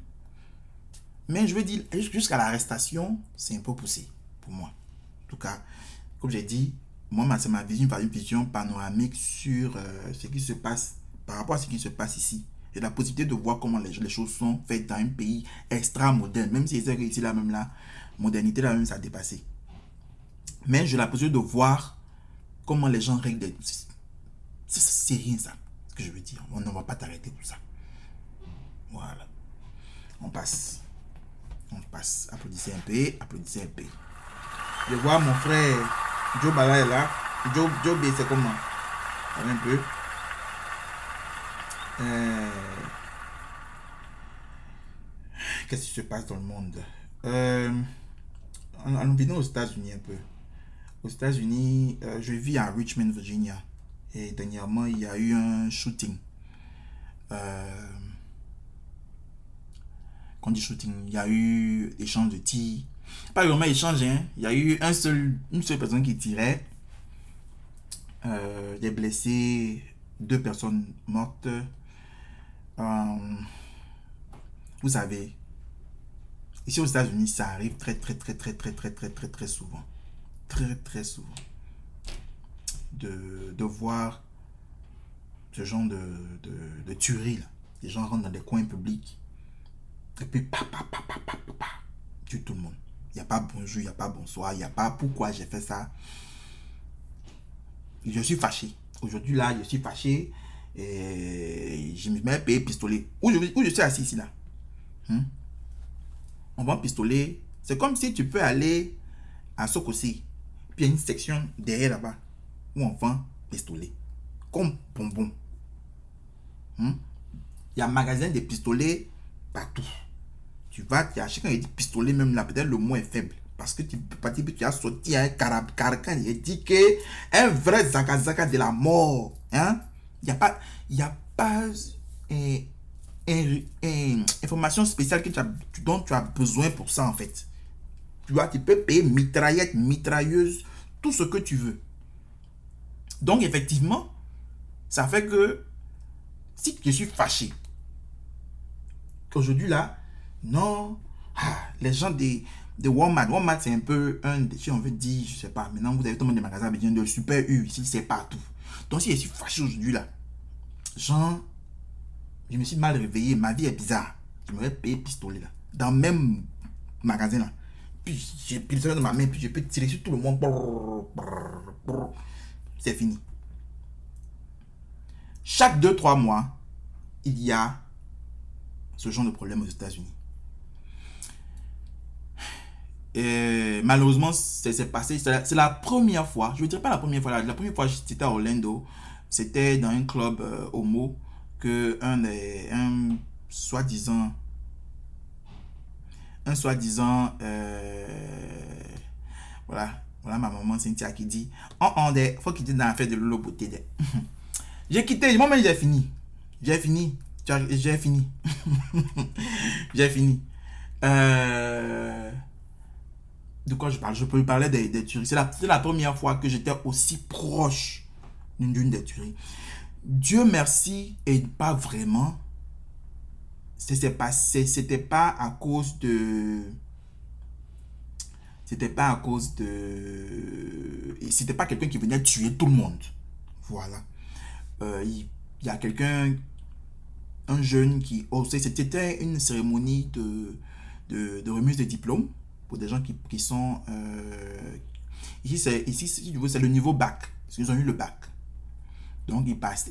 Mais je veux dire, jusqu'à l'arrestation, c'est un peu poussé pour moi. En tout cas, comme j'ai dit, moi, c'est ma vision, une vision panoramique sur euh, ce qui se passe par rapport à ce qui se passe ici. J'ai la possibilité de voir comment les, choses sont faites dans un pays extra moderne, même si c'est ici, là, même la modernité, là, même, ça a dépassé. Mais j'ai possibilité de voir comment les gens règlent des. C'est rien, ça, ce que je veux dire. On ne va pas t'arrêter pour ça. Voilà. On passe. On passe. Applaudissez un peu, applaudissez un peu. Je vois mon frère Joe Bala est là. Joe, Joe B, c'est comment? Un peu. Euh, qu'est-ce qui se passe dans le monde? Euh, Allons aux États-Unis un peu. Aux États-Unis, euh, je vis à Richmond, Virginia. Et dernièrement, il y a eu un shooting. Euh, quand on dit shooting, il y a eu échange de tirs pas vraiment échange, hein. Il y a eu un seul, une seule personne qui tirait. Euh, des blessés, deux personnes mortes. Euh, vous savez, ici aux États-Unis, ça arrive très, très, très, très, très, très, très, très, très souvent. Très, très souvent. De, de voir ce genre de, de, de tuerie, là. Les gens rentrent dans des coins publics. Et puis, pa, pa, pa, pa, pa, tue tout le monde. Il n'y a pas bonjour, il n'y a pas bonsoir, il n'y a pas pourquoi j'ai fait ça. Je suis fâché. Aujourd'hui, là, je suis fâché. Et je me mets payer pistolet. Où je, où je suis assis ici, là? Hmm? On vend pistolet. C'est comme si tu peux aller à Sokosi. Puis il y a une section derrière là-bas où on vend pistolet. Comme bonbon. Hmm? Il y a un magasin de pistolets partout tu vas, tu as chacun dit pistolet, même là, peut-être le mot est faible. Parce que tu peux que tu as sorti un carcan, il dit que un vrai zakazaka de la mort. Hein? Il n'y a pas, il y a pas une, information spéciale que tu as, dont tu as besoin pour ça en fait. Tu vois, tu peux payer mitraillette, mitrailleuse, tout ce que tu veux. Donc effectivement, ça fait que si je suis fâché, qu'aujourd'hui là, non. Ah, les gens de, de Walmart. Walmart, c'est un peu un, si on veut dire, je sais pas, maintenant vous avez tout le monde des magasins avec de super U, ici, c'est partout. Donc si je suis fâché aujourd'hui là, genre, je me suis mal réveillé, ma vie est bizarre. Je me vais payer pistolet là, dans le même magasin là. Puis j'ai pris le dans ma main, puis je peux tirer sur tout le monde. C'est fini. Chaque 2-3 mois, il y a ce genre de problème aux États-Unis. Et malheureusement, c'est passé. C'est la, première fois, je ne dirais pas la première fois, la, première fois j'étais à Orlando, c'était dans un club euh, homo un, soi-disant, un soi-disant, euh, voilà, voilà ma maman Cynthia qui dit, oh, oh, faut qu'il dise dans la fête de Lolo Beauté. *laughs* j'ai quitté, moi-même j'ai fini. J'ai fini. J'ai fini. *laughs* j'ai fini. Euh, de quoi je parle? Je peux parler des, des tueries. C'est la, la, première fois que j'étais aussi proche d'une des tueries. Dieu merci, et pas vraiment. C'était pas, c'était pas à cause de. C'était pas à cause de. C'était pas quelqu'un qui venait tuer tout le monde. Voilà. Euh, il, y a quelqu'un, un jeune qui. Oh, c'était une cérémonie de, de, remise de diplôme pour des gens qui, qui sont... Euh, ici, c'est le niveau bac. Ils ont eu le bac. Donc, ils passent...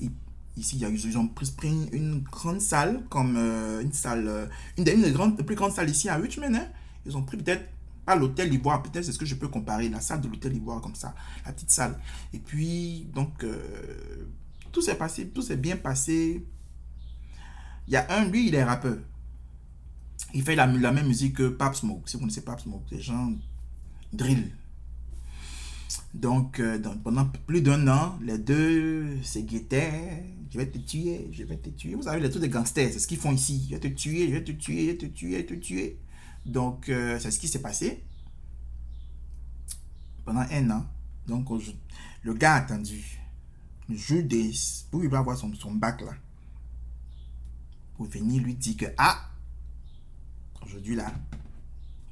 ici, ils ont pris, une grande salle, comme euh, une salle... Euh, une des, plus grandes salles ici à Richmond. Hein. Ils ont pris peut-être pas l'hôtel Ivoire, peut-être c'est ce que je peux comparer, la salle de l'hôtel Ivoire comme ça, la petite salle. Et puis, donc, tout s'est passé, tout s'est bien passé. Il y a un, lui, il est rappeur. Il fait la, même musique que Pap Smoke. Si vous connaissez Pap Smoke, c'est gens drill. Donc, euh, donc, pendant plus d'un an, les deux se guettaient. Je vais te tuer, je vais te tuer. Vous savez, les trucs des gangsters, c'est ce qu'ils font ici. Je vais te tuer, je vais te tuer, je vais te tuer, je vais te tuer. Donc, euh, c'est ce qui s'est passé pendant un an. Donc, le gars a attendu. Judas, pour il va avoir son, son bac là. Pour venir lui dire que, ah, aujourd'hui là,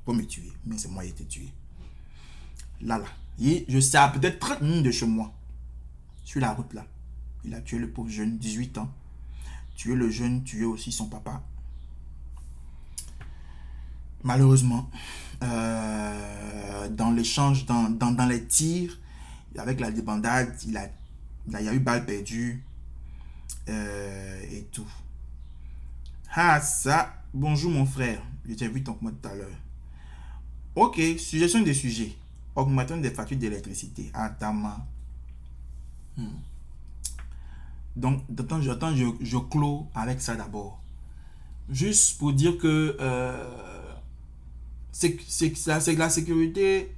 pour me tuer. Mais c'est moi qui ai été tué. Là, là. Je sais, peut-être 30 minutes de chez moi. Sur la route là. Il a tué le pauvre jeune, 18 ans. Tué le jeune, tué aussi son papa. Malheureusement, euh, dans l'échange, dans, dans, les tirs, avec la débandade, il, a, il y a eu balle perdue euh, et tout. Ah, ça, bonjour mon frère. Je t'ai vu ton mot tout à l'heure. Ok, suggestion des sujets. Augmentons des factures d'électricité. Attends. Hmm. Donc, j'attends, je, clôt avec ça d'abord. Juste pour dire que euh, c'est que la sécurité,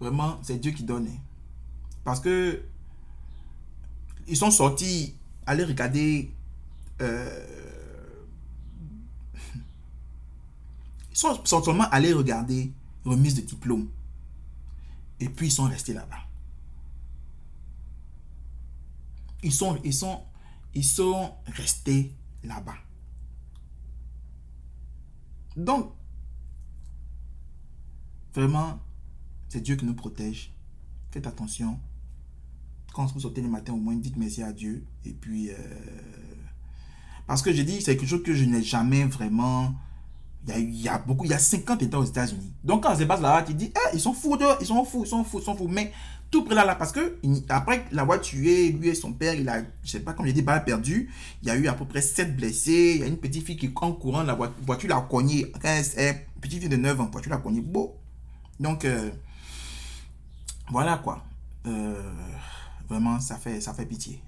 vraiment, c'est Dieu qui donne. Parce que ils sont sortis, aller regarder. Euh, *laughs* ils sont, sont seulement allés regarder remise de diplôme. Et puis ils sont restés là-bas. Ils sont, ils sont, ils sont restés là-bas. Donc, vraiment, c'est Dieu qui nous protège. Faites attention. Quand vous sortez le matin, au moins dites merci à Dieu. Et puis, euh, parce que j'ai dit, c'est quelque chose que je n'ai jamais vraiment il y, a, beaucoup, il y a 50 États aux États-Unis. Donc quand ça se passe là, tu dis, eh, ils sont fous, ils sont fous, ils sont fous, ils sont fous. Mais tout près là, là, parce que après la voiture tué, lui et son père, il a, je sais pas, comme j'ai dit, balle perdu. Il y a eu à peu près 7 blessés. Il y a une petite fille qui, en courant, la voiture l'a cogné. Petite fille de 9 ans, voiture l'a cogné. Bon. Donc, euh, voilà quoi. Euh, vraiment, ça fait, ça fait pitié.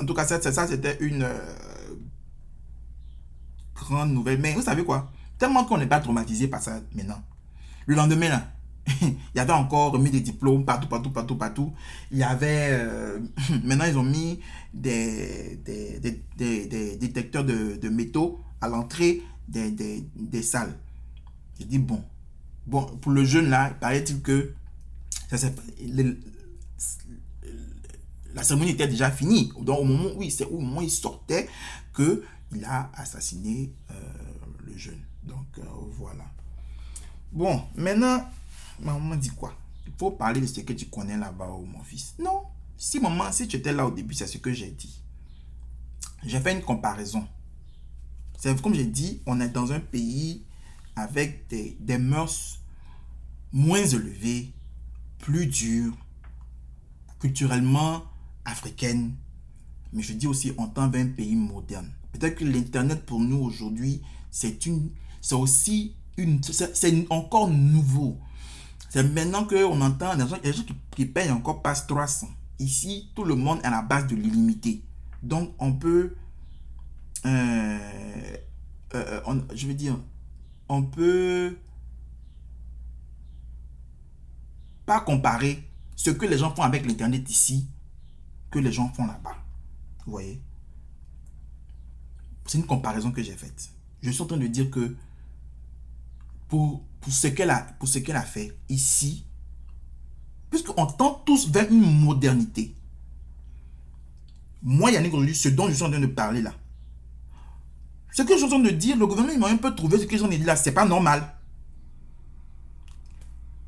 En tout cas, ça, ça c'était une euh, grande nouvelle. Mais vous savez quoi? Tellement qu'on n'est pas traumatisé par ça maintenant. Le lendemain, *laughs* il y avait encore remis des diplômes partout, partout, partout, partout. Il y avait... Euh, *laughs* maintenant, ils ont mis des, des, détecteurs de, métaux à l'entrée des, salles. J'ai dit, bon. Bon, pour le jeune, là, il paraît-il que la cérémonie était déjà finie. Donc, au moment où il, au moment il sortait, qu'il a assassiné euh, le jeune. Donc, euh, voilà. Bon, maintenant, maman dit quoi? Il faut parler de ce que tu connais là-bas, oh, mon fils. Non. Si maman, si tu étais là au début, c'est ce que j'ai dit. J'ai fait une comparaison. C'est comme j'ai dit, on est dans un pays avec des, des mœurs moins élevées, plus dures, culturellement africaines. Mais je dis aussi, on tend vers un pays moderne. Peut-être que l'Internet pour nous aujourd'hui, c'est une c'est aussi une, c'est encore nouveau. C'est maintenant qu'on entend des gens, qui, payent encore pas 300. Ici, tout le monde est à la base de l'illimité. Donc, on peut, euh, euh, je veux dire, on peut pas comparer ce que les gens font avec l'Internet ici que les gens font là-bas. Vous voyez? C'est une comparaison que j'ai faite. Je suis en train de dire que pour, ce qu'elle a, pour ce qu'elle a fait ici, puisqu'on tend tous vers une modernité. Moi, Yannick, aujourd'hui, ce dont je suis en train de parler là, ce que je suis en train de dire, le gouvernement, il m'a un peu trouvé ce que j'en ai dit là, c'est pas normal.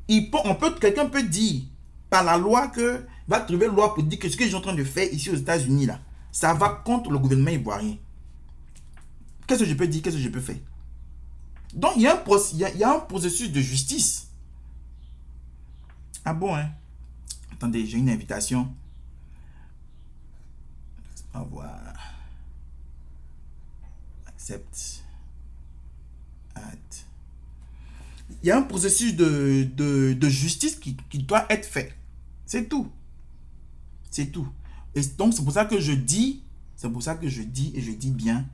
Peut, quelqu'un peut dire par la loi que va trouver une loi pour dire que ce que je suis en train de faire ici aux États-Unis là, ça va contre le gouvernement ivoirien. Qu'est-ce que je peux dire, qu'est-ce que je peux faire? Donc, il y, a un, processus de justice. Ah bon, hein? Attendez, j'ai une invitation. Au revoir. Accepte. Il y a un processus de, justice qui, qui, doit être fait. C'est tout. C'est tout. Et donc, c'est pour ça que je dis, c'est pour ça que je dis, et je dis bien,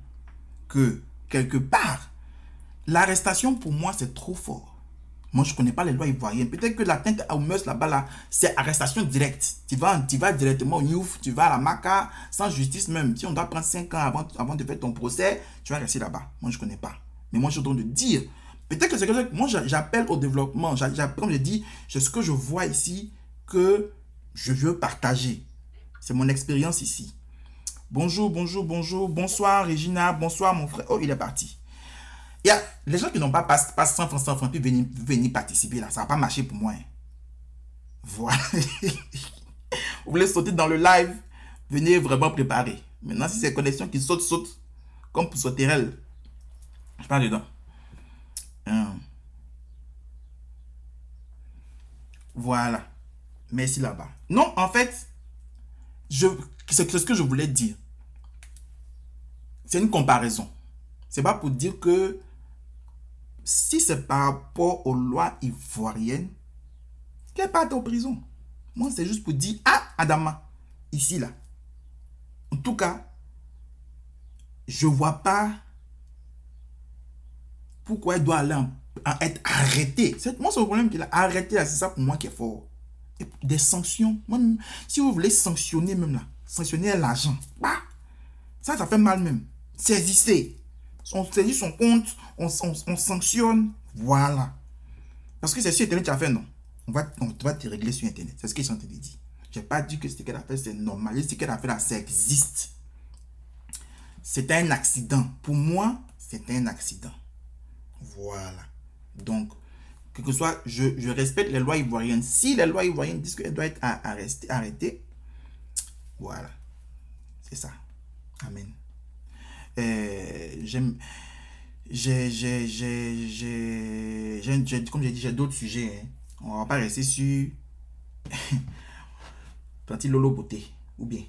que quelque part, L'arrestation, pour moi, c'est trop fort. Moi, je ne connais pas les lois ivoiriennes. Peut-être que l'atteinte aux mœurs là-bas, là, c'est arrestation directe. Tu vas, tu vas directement au tu vas à la MACA, sans justice même. Si on doit prendre 5 ans avant, avant de faire ton procès, tu vas rester là-bas. Moi, je ne connais pas. Mais moi, je suis en de dire. Peut-être que c'est que moi, j'appelle au développement. Comme je dis, c'est ce que je vois ici que je veux partager. C'est mon expérience ici. Bonjour, bonjour, bonjour. Bonsoir, Regina. Bonsoir, mon frère. Oh, il est parti. Il y a les gens qui n'ont pas passé 100 francs, 100 francs, puis venir, venir participer là. Ça va pas marcher pour moi. Hein. Voilà. *laughs* vous voulez sauter dans le live, venez vraiment préparer. Maintenant, si c'est connexion qui saute, saute, comme pour sauter elle, je pas dedans. Hein. Voilà. Merci là-bas. Non, en fait, c'est ce que je voulais dire. C'est une comparaison. C'est pas pour dire que si c'est par rapport aux lois ivoiriennes, qu'elle parte en prison. Moi, c'est juste pour dire, ah, Adama, ici, là. En tout cas, je vois pas pourquoi elle doit aller être arrêtée. Moi, c'est le problème qu'il a arrêté, c'est ça pour moi qui est fort. des sanctions. si vous voulez sanctionner même là, sanctionner l'argent, bah, ça, ça fait mal même. Saisissez on saisit son compte, on, sanctionne, voilà. Parce que c'est sur Internet tu as fait, non? On va, on va te régler sur Internet. C'est ce qu'ils sont en dire. Je n'ai pas dit que ce qu'elle a fait, c'est normal. Ce qu'elle a fait là, ça existe. C'est un accident. Pour moi, c'est un accident. Voilà. Donc, que ce soit, je, respecte les lois ivoiriennes. Si les lois ivoiriennes disent qu'elle doit être arrêtée, voilà. C'est ça. Amen. Euh, j'aime j'ai comme j'ai dit j'ai d'autres sujets hein. on va pas rester sur *laughs* petit lolo beauté ou bien.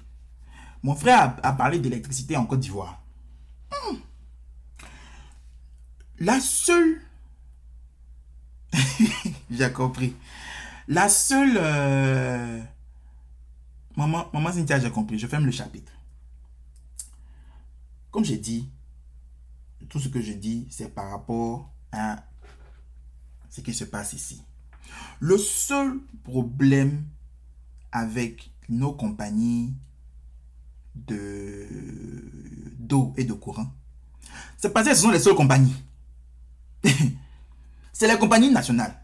Mon frère a, parlé d'électricité en Côte d'Ivoire. Hmm. la seule *laughs* j'ai compris. La seule euh, maman maman Cynthia j'ai compris. Je ferme le chapitre comme j'ai dit, tout ce que je dis, c'est par rapport à ce qui se passe ici. Le seul problème avec nos compagnies de d'eau et de courant, c'est parce que ce sont les seules compagnies. *laughs* c'est les compagnies nationales.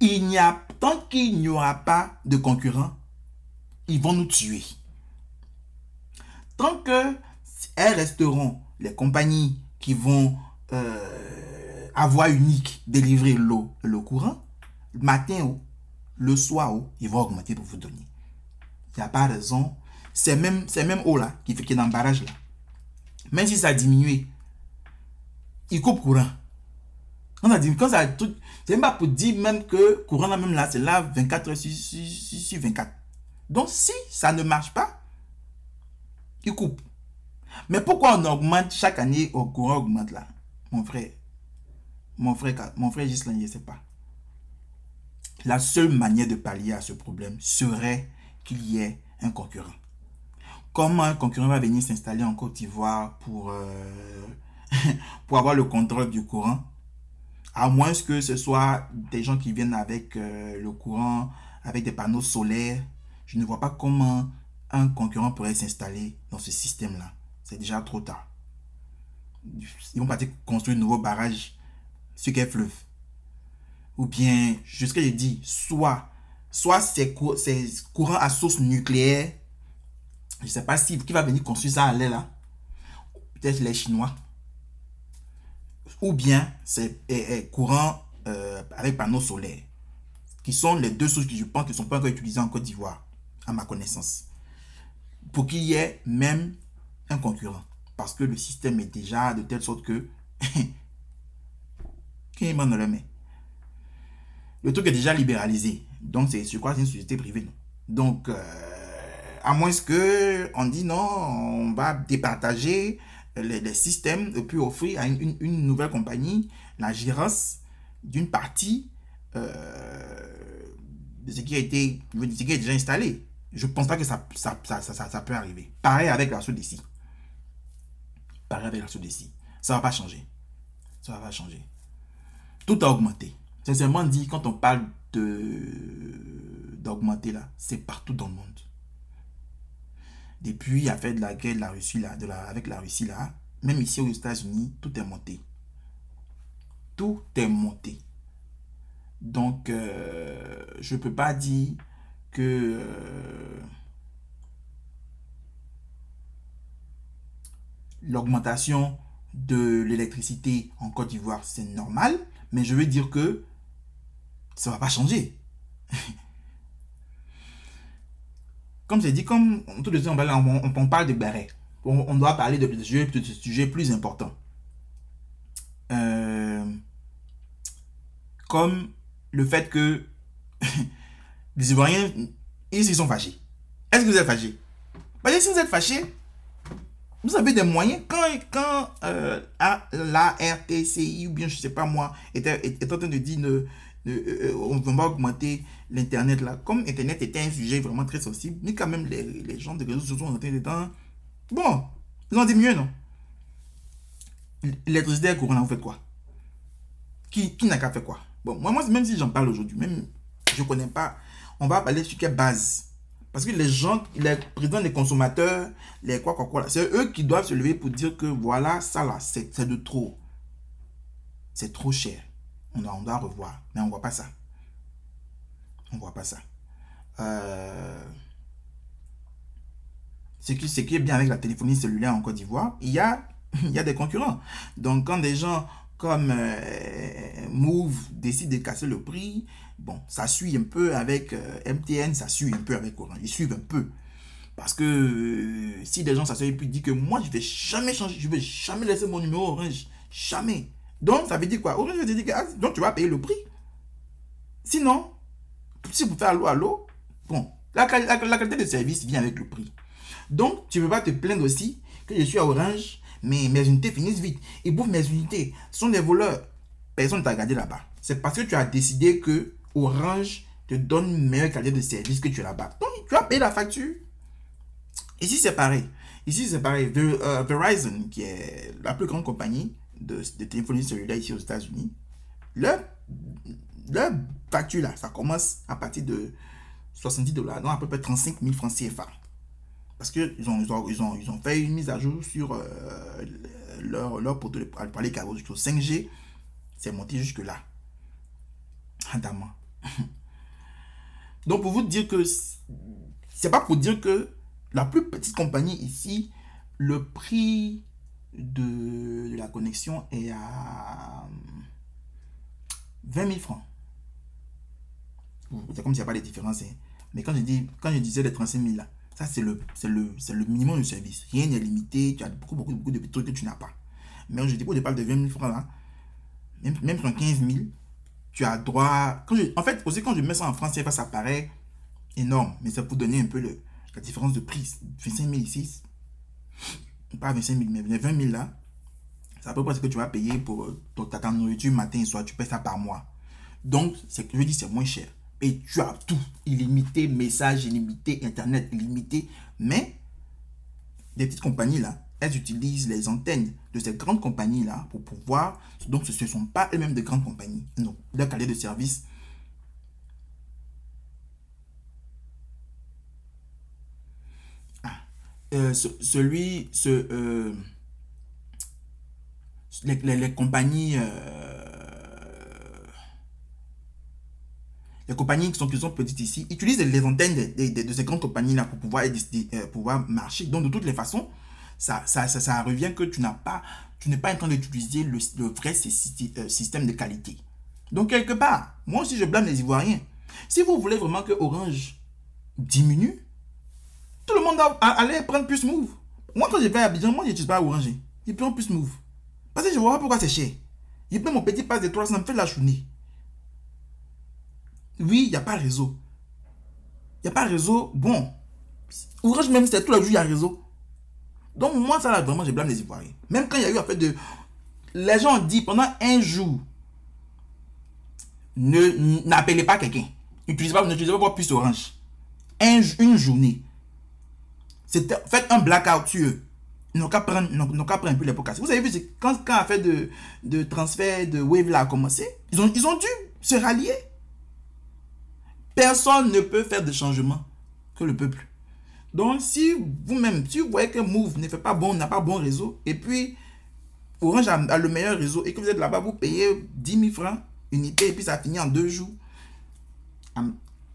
Il n'y a tant qu'il n'y aura pas de concurrents, ils vont nous tuer. Tant que elles resteront les compagnies qui vont euh, avoir unique délivrer l'eau, le courant, le matin ou le soir ils vont augmenter pour vous donner. Il n'y a pas raison. C'est même, c'est même eau là qui fait qu'il y a un barrage là. Même si ça a diminué, il coupe courant. On a dit, quand ça tout, c'est même pas pour dire même que courant là même là, c'est là 24 heures sur 24. Donc si ça ne marche pas, il coupe. Mais pourquoi on augmente chaque année au courant augmente là? Mon frère, mon frère, mon frère Gislain, je ne sais pas. La seule manière de pallier à ce problème serait qu'il y ait un concurrent. Comment un concurrent va venir s'installer en Côte d'Ivoire pour, euh, *laughs* pour avoir le contrôle du courant? À moins que ce soit des gens qui viennent avec euh, le courant, avec des panneaux solaires. Je ne vois pas comment un concurrent pourrait s'installer dans ce système-là c'est déjà trop tard. Ils vont partir construire un nouveau barrage sur quel fleuve? Ou bien, jusqu'à j'ai dit, soit, soit c'est courant à source nucléaire. Je ne sais pas si qui va venir construire ça à l'air là. Peut-être les Chinois. Ou bien c'est courant euh, avec panneaux solaires. Qui sont les deux sources qui je pense qui ne sont pas encore utilisées en Côte d'Ivoire, à ma connaissance. Pour qu'il y ait même un concurrent. Parce que le système est déjà de telle sorte que... *laughs* qui dans le main Le truc est déjà libéralisé. Donc, c'est, je crois, c'est une société privée. Donc, euh, à moins que on dit non, on va départager les, systèmes et puis offrir à une, nouvelle compagnie la gérance d'une partie euh, de ce qui a été de ce qui est déjà installé. Je pense pas que ça, ça, ça, ça, peut arriver. Pareil avec la soude ici pareil avec la d'ici. Ça va pas changer. Ça va changer. Tout a augmenté. Sincèrement dit, quand on parle de d'augmenter là, c'est partout dans le monde. Depuis fait de la guerre de la Russie là, de la, avec la Russie là, même ici aux États-Unis, tout est monté. Tout est monté. Donc, euh, je ne peux pas dire que euh, l'augmentation de l'électricité en Côte d'Ivoire, c'est normal, mais je veux dire que ça ne va pas changer. *laughs* comme j'ai dit, comme tout on, parle de Béret, on, doit parler de, de, sujets, plus importants. Euh, comme le fait que *laughs* les Ivoiriens, ils, sont fâchés. Est-ce que vous êtes fâchés? Parce que si vous êtes fâchés, vous avez des moyens. Quand, quand euh, la RTCI, ou bien je sais pas moi, était, est en train de dire ne, euh, on va augmenter l'Internet là, comme Internet était un sujet vraiment très sensible, mais quand même les, les gens de réseaux sociaux sont rentrés dedans. Bon, ils ont dit mieux, non? L'électricité courant, vous faites quoi? Qui, qui n'a qu'à faire quoi? Bon, moi, moi, même si j'en parle aujourd'hui, même je ne connais pas, on va parler sur quelle base? Parce que les gens, les présidents des consommateurs, les quoi, quoi, quoi, c'est eux qui doivent se lever pour dire que voilà, ça là, c'est de trop. C'est trop cher. On doit, on doit revoir. Mais on ne voit pas ça. On ne voit pas ça. Euh, ce, qui, ce qui est bien avec la téléphonie cellulaire en Côte d'Ivoire, il y a, *laughs* il y a des concurrents. Donc quand des gens comme euh, Move décident de casser le prix, bon, ça suit un peu avec euh, MTN, ça suit un peu avec Orange. Ils suivent un peu. Parce que euh, si des gens s'assoient et puis disent que moi, je ne vais jamais changer, je ne vais jamais laisser mon numéro Orange. Jamais. Donc, ça veut dire quoi? Orange veut dire que ah, donc, tu vas payer le prix. Sinon, si vous faites allô, allô, bon, la, la, qualité de service vient avec le prix. Donc, tu ne peux pas te plaindre aussi que je suis à Orange, mais mes unités finissent vite. Ils bouffent mes unités. Ce sont des voleurs. Personne ne t'a regardé là-bas. C'est parce que tu as décidé que Orange te donne une meilleure de service que tu as là-bas. Donc, tu vas payer la facture. Ici, c'est pareil. Ici, c'est pareil. Euh, Verizon, qui est la plus grande compagnie de, téléphonie cellulaire ici aux États-Unis, leur, leur facture là, ça commence à partir de 70 dollars, donc à peu près 35 000 francs CFA. Parce qu'ils ont, ils ont, ils ont, ils ont, fait une mise à jour sur euh, leur, leur poteau pour les câbles 5G. C'est monté jusque-là. Adamant. *laughs* Donc, pour vous dire que c'est pas pour dire que la plus petite compagnie ici, le prix de, la connexion est à 20 000 francs. C'est comme s'il n'y a pas de différence. Hein. Mais quand je, dis, quand je disais les 35 000 là, ça c'est le, le, le minimum de service. Rien n'est limité. Tu as beaucoup, beaucoup, beaucoup de trucs que tu n'as pas. Mais je dis pas, je parle de 20 000 francs là. Même, même sur 15 000, tu as droit. En fait, aussi, quand je mets ça en France, ça paraît énorme, mais ça pour donner un peu la différence de prix. 25 000 ici, pas 25 000, mais 20 000 là, c'est à peu près ce que tu vas payer pour ton, ta nourriture matin et soir. Tu payes ça par mois. Donc, c'est que je dis, c'est moins cher. Et tu as tout illimité, message illimité, internet illimité. Mais, des petites compagnies là, elles utilisent les antennes de ces grandes compagnies-là pour pouvoir... Donc, ce ne sont pas elles-mêmes de grandes compagnies. Non, leur qualité de service ah, euh, celui, ce, euh, les, compagnies, euh, les compagnies qui sont, qui sont petites ici, utilisent les antennes de, ces grandes compagnies-là pour pouvoir, pouvoir marcher. Donc, de toutes les façons, ça, ça, ça, revient que tu n'as pas, tu n'es pas en train d'utiliser le, vrai euh, système de qualité. Donc, quelque part, moi aussi, je blâme les Ivoiriens. Si vous voulez vraiment que Orange diminue, tout le monde va aller prendre plus Move. Moi, quand j'ai fait Abidjan, moi, je n'utilise pas Orange. Je prends plus Move. Parce que je vois pas pourquoi c'est cher. Je prends mon petit passe de 300, me fait la journée. Oui, il n'y a pas réseau. Il n'y a pas réseau. Bon. Orange, même, c'est tout le jour, il y a réseau. Donc, moi, ça, là, vraiment, je blâme les Ivoiriens. Même quand il y a eu, fait, de. Les gens ont dit pendant un jour, ne n'appelez pas quelqu'un. N'utilisez pas, n'utilisez pas votre puce orange. Un, une journée. Faites un blackout sur eux. Ils n'ont qu'à prendre, peu les podcasts. Vous avez vu, quand, quand fait de, de transfert de Wave là a commencé, ils ont, ils ont dû se rallier. Personne ne peut faire de changement que le peuple. Donc, si vous-même, si vous voyez que Move ne fait pas bon, n'a pas bon réseau, et puis Orange a, le meilleur réseau, et que vous êtes là-bas, vous payez 10 000 francs unité, et puis ça finit en deux jours,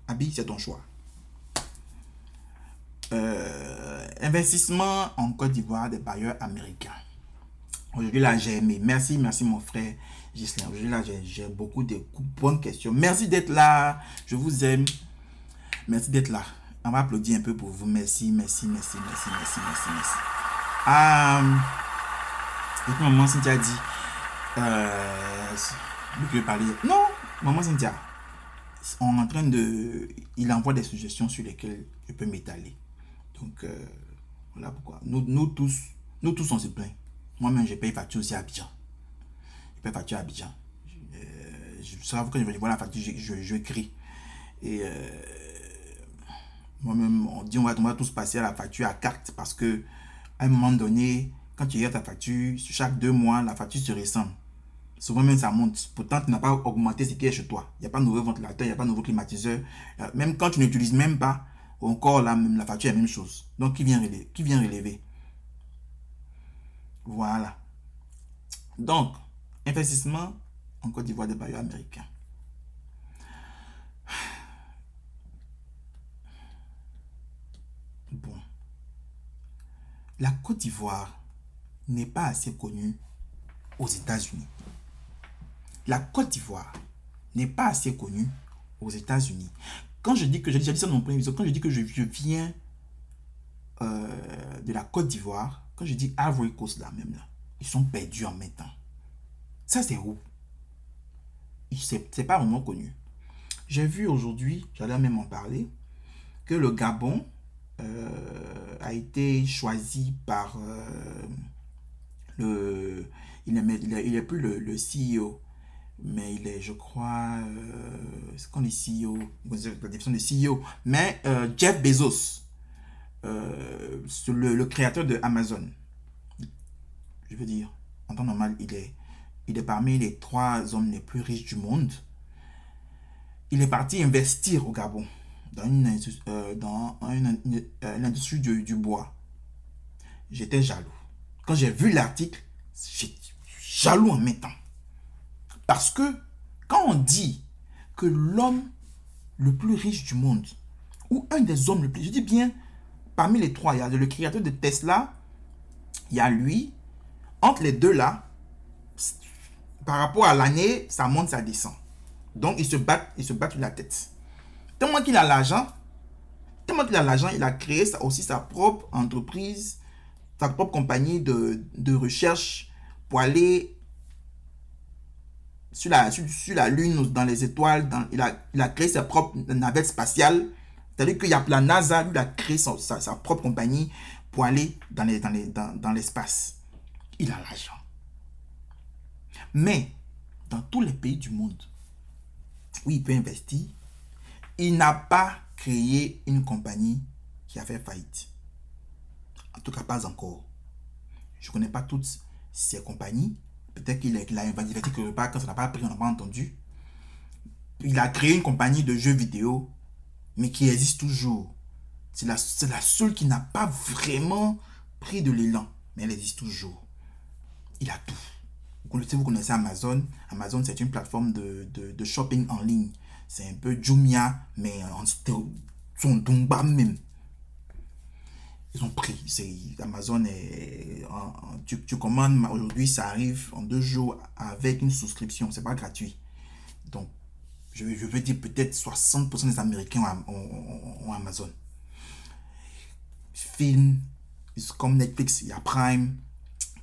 Abi, c'est ton choix. Euh, investissement en Côte d'Ivoire des bailleurs américains. Aujourd'hui, là, j'ai aimé. Merci, merci, mon frère Là, j'ai beaucoup de bonnes questions. Merci d'être là. Je vous aime. Merci d'être là. On va applaudir un peu pour vous. Merci, merci, merci, merci, merci, merci, merci. Euh, puis, maman Cynthia dit, euh, je vais parler. Non, maman Cynthia, on est en train de, il envoie des suggestions sur lesquelles je peux m'étaler. Donc, euh, voilà pourquoi. Nous, nous tous, nous tous, on se plaint. Moi-même, je paye facture aussi à Abidjan. Facture Abidjan. Euh, je, je, quand je vais voir la facture, je, je, crie. Et euh, moi-même, on dit on va, tous passer à la facture à carte parce que à un moment donné, quand tu regardes ta facture, chaque deux mois, la facture se ressemble. Souvent même ça monte. Pourtant, tu n'as pas augmenté ce qui est chez toi. Il n'y a pas de nouveau ventilateur, il n'y a pas de nouveau climatiseur. Euh, même quand tu n'utilises même pas, encore là, même la facture est la même chose. Donc, qui vient relever, qui vient relever? Voilà. Donc, investissement en Côte d'Ivoire des bailleurs américains. *sighs* Bon. La Côte d'Ivoire n'est pas assez connue aux États-Unis. La Côte d'Ivoire n'est pas assez connue aux États-Unis. Quand je dis que, je viens de la Côte d'Ivoire, quand je dis Ivory Coast là même là, ils sont perdus en même temps. Ça c'est où? C'est pas vraiment connu. J'ai vu aujourd'hui, j'allais même en parler, que le Gabon euh, a été choisi par euh, le... Il n'est est plus le, CEO mais il est, je crois, euh, c'est qu'on est CEO, la définition de CEO, mais euh, Jeff Bezos, le, le, créateur de Amazon, je veux dire, en temps normal, il est, il est parmi les trois hommes les plus riches du monde. Il est parti investir au Gabon dans une, euh, dans une, l'industrie du, du bois. J'étais jaloux. Quand j'ai vu l'article, j'étais jaloux en même temps. Parce que quand on dit que l'homme le plus riche du monde, ou un des hommes le plus, je dis bien, parmi les trois, il y a le créateur de Tesla, il y a lui, entre les deux là, par rapport à l'année, ça monte, ça descend. Donc, ils se battent, se sur la tête. Tellement qu'il a l'argent, tellement qu'il a l'argent, il a créé aussi sa propre entreprise, sa propre compagnie de, de recherche pour aller sur la, sur, la Lune dans les étoiles. Dans, il, a, il a créé sa propre navette spatiale. C'est-à-dire qu'il y a la NASA, lui, il a créé sa, sa, propre compagnie pour aller dans l'espace. Dans, dans, l'espace il a l'argent. Mais, dans tous les pays du monde où il peut investir, il n'a pas créé une compagnie qui a fait faillite. En tout cas, pas encore. Je ne connais pas toutes ces compagnies, Peut-être qu'il a, investi quelque part, quand ça n'a pas pris, on n'a pas entendu. Il a créé une compagnie de jeux vidéo, mais qui existe toujours. C'est la, la seule qui n'a pas vraiment pris de l'élan, mais elle existe toujours. Il a tout. Connaissez, vous connaissez Amazon. Amazon, c'est une plateforme de, de, shopping en ligne. C'est un peu Jumia, mais en son bas même ils ont pris. Amazon est, tu, commandes aujourd'hui, ça arrive en deux jours avec une souscription. C'est pas gratuit. Donc, je, veux dire peut-être 60% des Américains ont, Amazon. Film, comme Netflix, il y a Prime,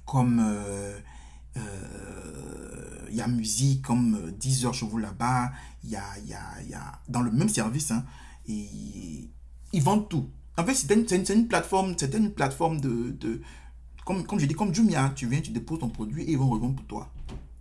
comme euh, il y a musique, comme 10 euh, heures chez vous là-bas. Il y a, y, a, y a, dans le même service, hein, et, ils vendent tout en fait, c'est une, une, plateforme, c'est une plateforme de, de comme, comme je dis, comme Jumia, tu viens, tu déposes ton produit et ils vont revendre pour toi.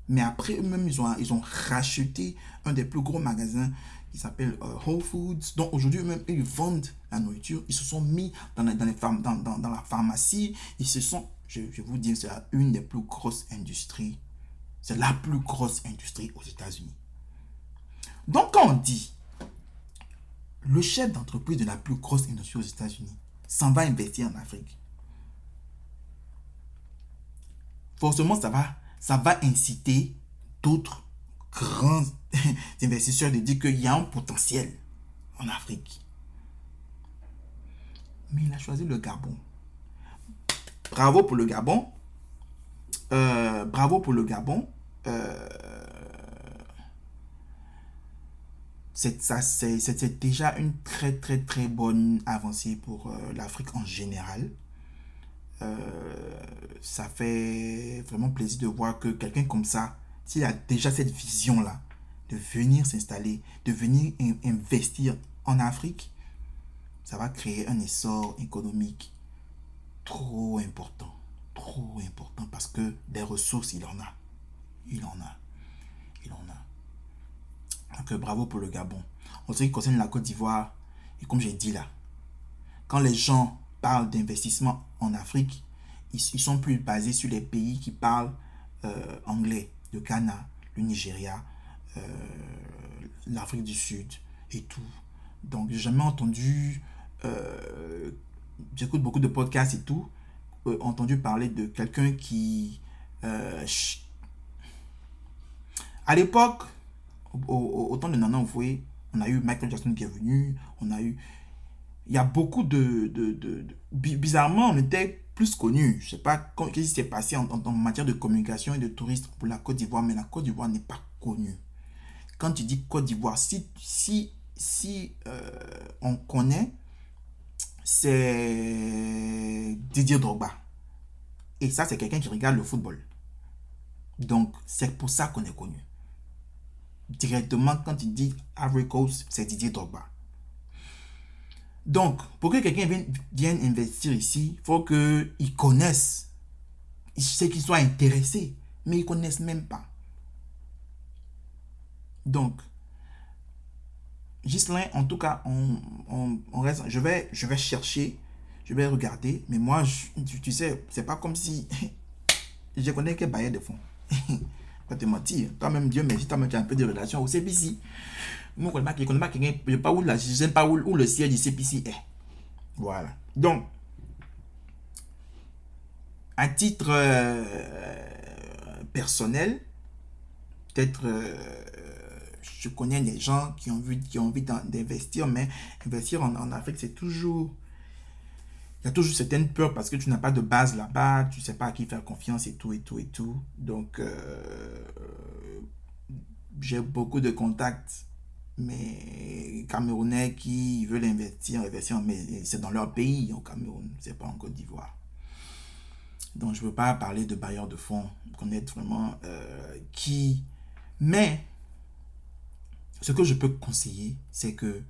Mais après, eux-mêmes, ils ont, ils ont racheté un des plus gros magasins qui s'appelle euh, Whole Foods. Donc aujourd'hui, eux-mêmes, ils vendent la nourriture. Ils se sont mis dans, dans, les dans, dans, dans, la pharmacie. Ils se sont, je, je vous dire, c'est une des plus grosses industries. C'est la plus grosse industrie aux États-Unis. Donc, quand on dit le chef d'entreprise de la plus grosse industrie aux États-Unis s'en va investir en Afrique, forcément, ça va, ça va inciter d'autres grands *laughs* investisseurs de dire qu'il y a un potentiel en Afrique. Mais il a choisi le Gabon. Bravo pour le Gabon. Euh, bravo pour le Gabon. Euh, c'est déjà une très très très bonne avancée pour euh, l'Afrique en général. ça fait vraiment plaisir de voir que quelqu'un comme ça, s'il a déjà cette vision-là, de venir s'installer, de venir investir en Afrique, ça va créer un essor économique trop important. Trop important parce que des ressources, il en a. Il en a. Il en a. Donc bravo pour le Gabon. En ce qui concerne la Côte d'Ivoire, et comme j'ai dit là, quand les gens parlent d'investissement en Afrique, ils, sont plus basés sur les pays qui parlent euh, anglais, le Ghana, le Nigeria, euh, l'Afrique du Sud et tout. Donc, j'ai jamais entendu, euh, j'écoute beaucoup de podcasts et tout, euh, entendu parler de quelqu'un qui, à l'époque, au, temps de Nana Oufoué, on a eu Michael Jackson qui est venu, on a eu, il y a beaucoup de, de, de, bizarrement, on était plus connu. Je sais pas ce qui s'est passé en, en, matière de communication et de tourisme pour la Côte d'Ivoire, mais la Côte d'Ivoire n'est pas connue quand tu dis Côte d'Ivoire, si, si, si euh, on connaît, c'est Didier Drogba. Et ça, c'est quelqu'un qui regarde le football. Donc, c'est pour ça qu'on est connu. Directement, quand tu dis Ivory Coast, c'est Didier Drogba. Donc, pour que quelqu'un vienne, investir ici, il faut qu'il connaisse. Il sait qu'il soit intéressé, mais ils ne connaissent même pas. Donc, Gislain, en tout cas, on, reste, je, vais, je vais chercher, je vais regarder, mais moi, tu, sais, c'est pas comme si *laughs* je connais que bailleur de fonds. *laughs* pas te mentir. Toi-même, Dieu merci, toi-même, tu as un peu de relation au CPC. Moi, je ne connais pas je pas où, pas où le siège du CPC est. Voilà. Donc, à titre euh, personnel, peut-être euh, je connais des gens qui ont, vu, qui ont envie d'investir, mais investir en, Afrique, c'est toujours... Il y a toujours certaines peurs parce que tu n'as pas de base là-bas, tu ne sais pas à qui faire confiance et tout, et tout, et tout. Donc, euh, j'ai beaucoup de contacts, mais Camerounais qui veulent investir, investir, mais c'est dans leur pays, au Cameroun, c'est pas en Côte d'Ivoire. Donc, je ne veux pas parler de bailleurs de fonds, connaître vraiment euh, qui... Mais, ce que je peux conseiller, c'est que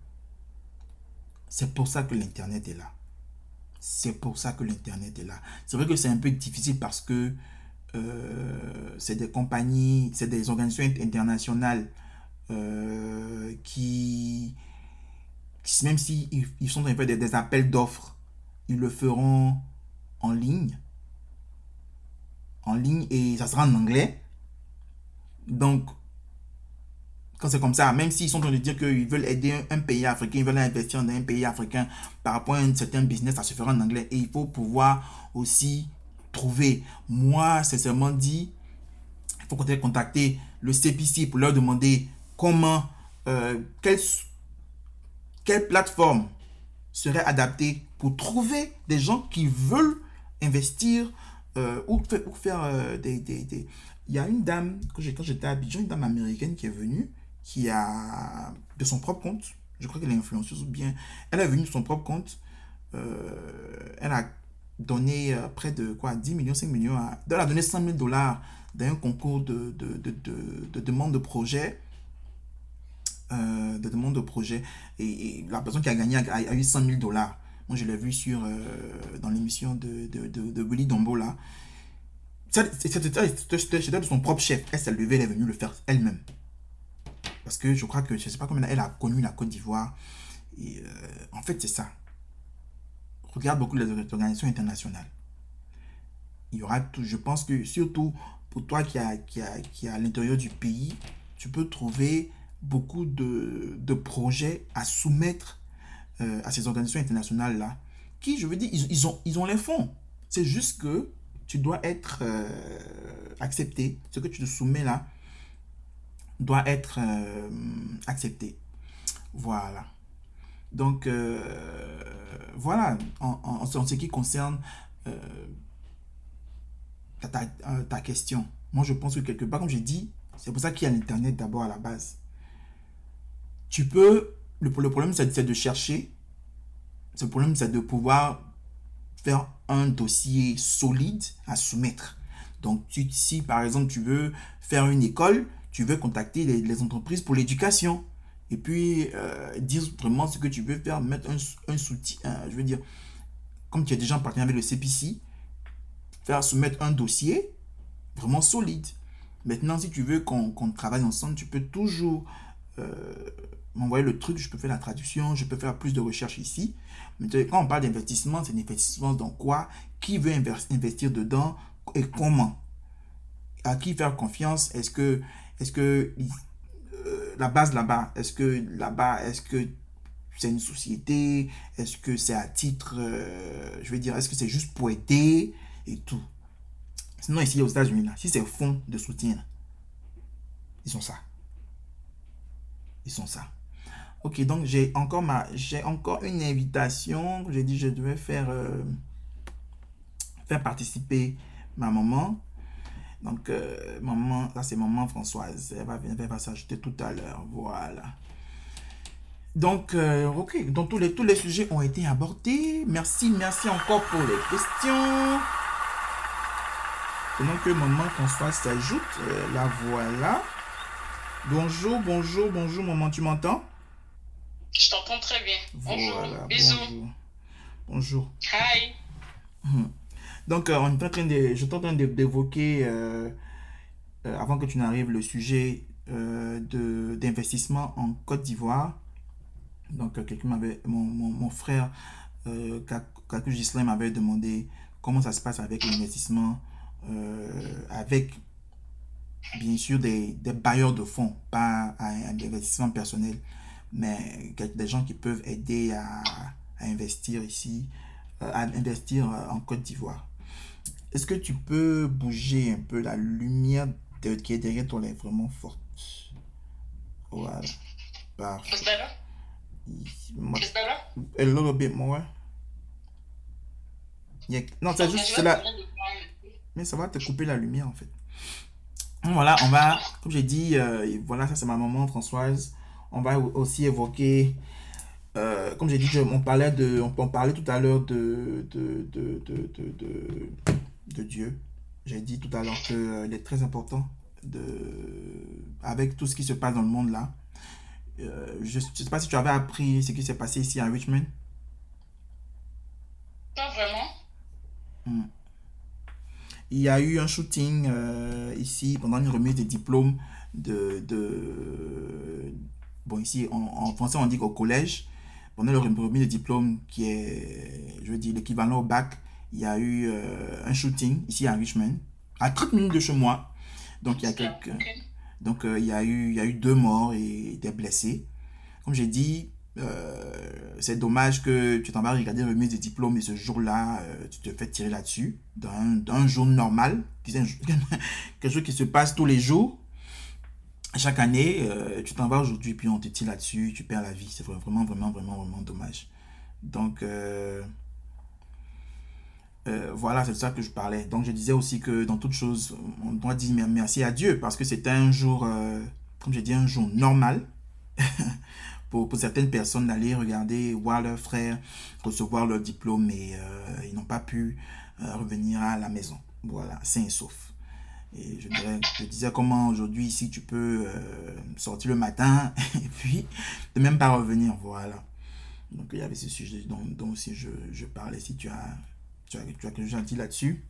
c'est pour ça que l'Internet est là. C'est pour ça que l'Internet est là. C'est vrai que c'est un peu difficile parce que euh, c'est des compagnies, c'est des organisations internationales euh, qui, même s'ils si ils sont en faire des, des appels d'offres, ils le feront en ligne. En ligne et ça sera en anglais. Donc, quand c'est comme ça, même s'ils sont en train de dire qu'ils veulent aider un, pays africain, ils veulent investir dans un pays africain par rapport à un certain business, ça se fera en anglais. Et il faut pouvoir aussi trouver. Moi, sincèrement dit, il faut contacter le CPC pour leur demander comment, euh, quelle, plateforme serait adaptée pour trouver des gens qui veulent investir euh, ou, faire euh, des, des, Il y a une dame, quand j'étais à Abidjan, une dame américaine qui est venue qui a de son propre compte, je crois qu'elle est influenceuse ou bien, elle est venue de son propre compte, euh, elle a donné euh, près de quoi 10 millions, 5 millions, à, elle a donné 100 000 dollars dans un concours de, de, de, de, demande de projet. Euh, de demande de projet et, la personne qui a gagné a, eu 100 000 dollars. Moi, je l'ai vu sur, dans l'émission de, de, de, Willy Dombo là. C'était de son propre chef. Elle s'est levée, elle est venue le faire elle-même. Parce que je crois que, je ne sais pas combien elle a connu la Côte d'Ivoire. Et euh, en fait, c'est ça. Regarde beaucoup les organisations internationales. Il y aura tout, je pense que surtout pour toi qui, a, qui, a, qui à l'intérieur du pays, tu peux trouver beaucoup de, de projets à soumettre euh, à ces organisations internationales-là, qui, je veux dire, ils, ils, ont, ils ont les fonds. C'est juste que tu dois être euh, accepté. Ce que tu te soumets là doit être euh, accepté. Voilà. Donc, voilà, en, ce qui concerne ta, ta, ta, question. Moi, je pense que quelque part, comme j'ai dit, c'est pour ça qu'il y a l'Internet d'abord à la base. Tu peux le, problème, c'est de chercher. Le problème, c'est de pouvoir faire un dossier solide à soumettre. Donc, si par exemple, tu veux faire une école, tu veux contacter les, entreprises pour l'éducation. Et puis, euh, dire vraiment ce que tu veux faire, mettre un, soutien, je veux dire, comme tu es déjà en avec le CPC, faire soumettre un dossier vraiment solide. Maintenant, si tu veux qu'on travaille ensemble, tu peux toujours euh, m'envoyer le truc, je peux faire la traduction, je peux faire plus de recherches ici. Mais quand on parle d'investissement, c'est l'investissement dans quoi? Qui veut investir dedans et comment? À qui faire confiance? Est-ce que, est-ce que euh, la base là-bas, est-ce que là-bas, est-ce que c'est une société? Est-ce que c'est à titre, euh, je veux dire, est-ce que c'est juste pour aider et tout? Sinon, ici aux États-Unis, si c'est fonds de soutien, ils sont ça. Ils sont ça. Ok, donc j'ai encore ma, j'ai encore une invitation. J'ai dit je devais faire, euh, faire participer ma maman. Donc euh, maman, là c'est maman Françoise. Elle va, elle va s'ajouter tout à l'heure. Voilà. Donc, euh, ok, donc tous les, tous les sujets ont été abordés. Merci, merci encore pour les questions. Pendant que maman Françoise s'ajoute, la voilà. Bonjour, bonjour, bonjour maman, tu m'entends? Je t'entends très bien. Bonjour. Bisous. Bonjour. Hi. Hmm. Donc, euh, on est en train de, je suis train d'évoquer, euh, euh, avant que tu n'arrives, le sujet de d'investissement en Côte d'Ivoire. Donc, quelqu'un m'avait, mon, frère, Kakou Gislain m'avait demandé comment ça se passe avec l'investissement, avec bien sûr des, des, bailleurs de fonds, pas un investissement personnel mais des gens qui peuvent aider à, investir ici, à investir en Côte d'Ivoire. Est-ce que tu peux bouger un peu la lumière de, qui est derrière toi est vraiment forte? Voilà. Parfait. Is better? Is better? A little bit more. Non, c'est juste cela. Mais ça va te couper la lumière en fait. Voilà, on va, comme j'ai dit, euh, voilà, ça c'est ma maman Françoise on va aussi évoquer, euh, comme j'ai dit, on parlait, de, on, parlait tout à l'heure de de, de, de, de, Dieu. J'ai dit tout à l'heure qu'il euh, est très important, de, avec tout ce qui se passe dans le monde là. Euh, je ne sais pas si tu avais appris ce qui s'est passé ici à Richmond. Pas vraiment. Hmm. Il y a eu un shooting ici pendant une remise des diplômes de, Bon, ici, en, français, on dit qu'au collège, pendant le remis de diplôme, qui est, je veux dire, l'équivalent au bac, il y a eu euh, un shooting ici à Richmond, à 30 minutes de chez moi. Donc, il y a quelques, donc, euh, il, y a eu, il y a eu deux morts et des blessés. Comme j'ai dit, euh, c'est dommage que tu t'en vas regarder remise de diplôme et ce jour-là, tu te fais tirer là-dessus, dans, un jour normal, *laughs* quelque chose qui se passe tous les jours chaque année, tu t'en vas aujourd'hui, puis on te tire là-dessus, tu perds la vie. C'est vraiment, vraiment, vraiment, vraiment dommage. Donc, euh, euh, voilà, c'est de ça que je parlais. Donc, je disais aussi que dans toute chose, on doit dire merci à Dieu parce que c'était un jour, comme je dis, un jour normal *laughs* pour, pour certaines personnes d'aller regarder, voir leurs frères recevoir leur diplôme et ils n'ont pas pu revenir à la maison. Voilà, sain et sauf. Et je, disais comment aujourd'hui ici tu peux euh, sortir le matin *laughs* et puis de même pas revenir. Voilà. Donc il y avait ce sujet dont, dont aussi je, je, parlais. Si tu as, tu as, tu as quelque chose à dire là-dessus?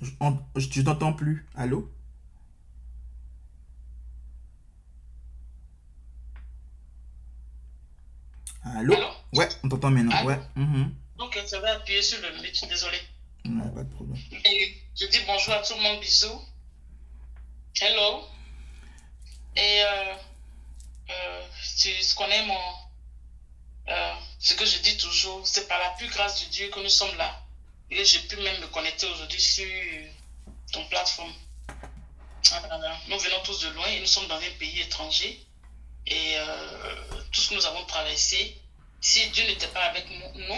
Je, je t'entends plus. Allô? Allô? Ouais, on t'entend maintenant. Ouais. Mm Donc, ça va appuyer sur le désolé. Non, pas de problème. Et je dis bonjour à tout le monde, bisous. Hello. Et euh, euh, tu connais mon. Euh, ce que je dis toujours, c'est par la plus grâce de Dieu que nous sommes là. Et j'ai pu même me connecter aujourd'hui sur ton plateforme. Nous venons tous de loin et nous sommes dans un pays étranger. Et tout ce que nous avons traversé, si Dieu n'était pas avec nous,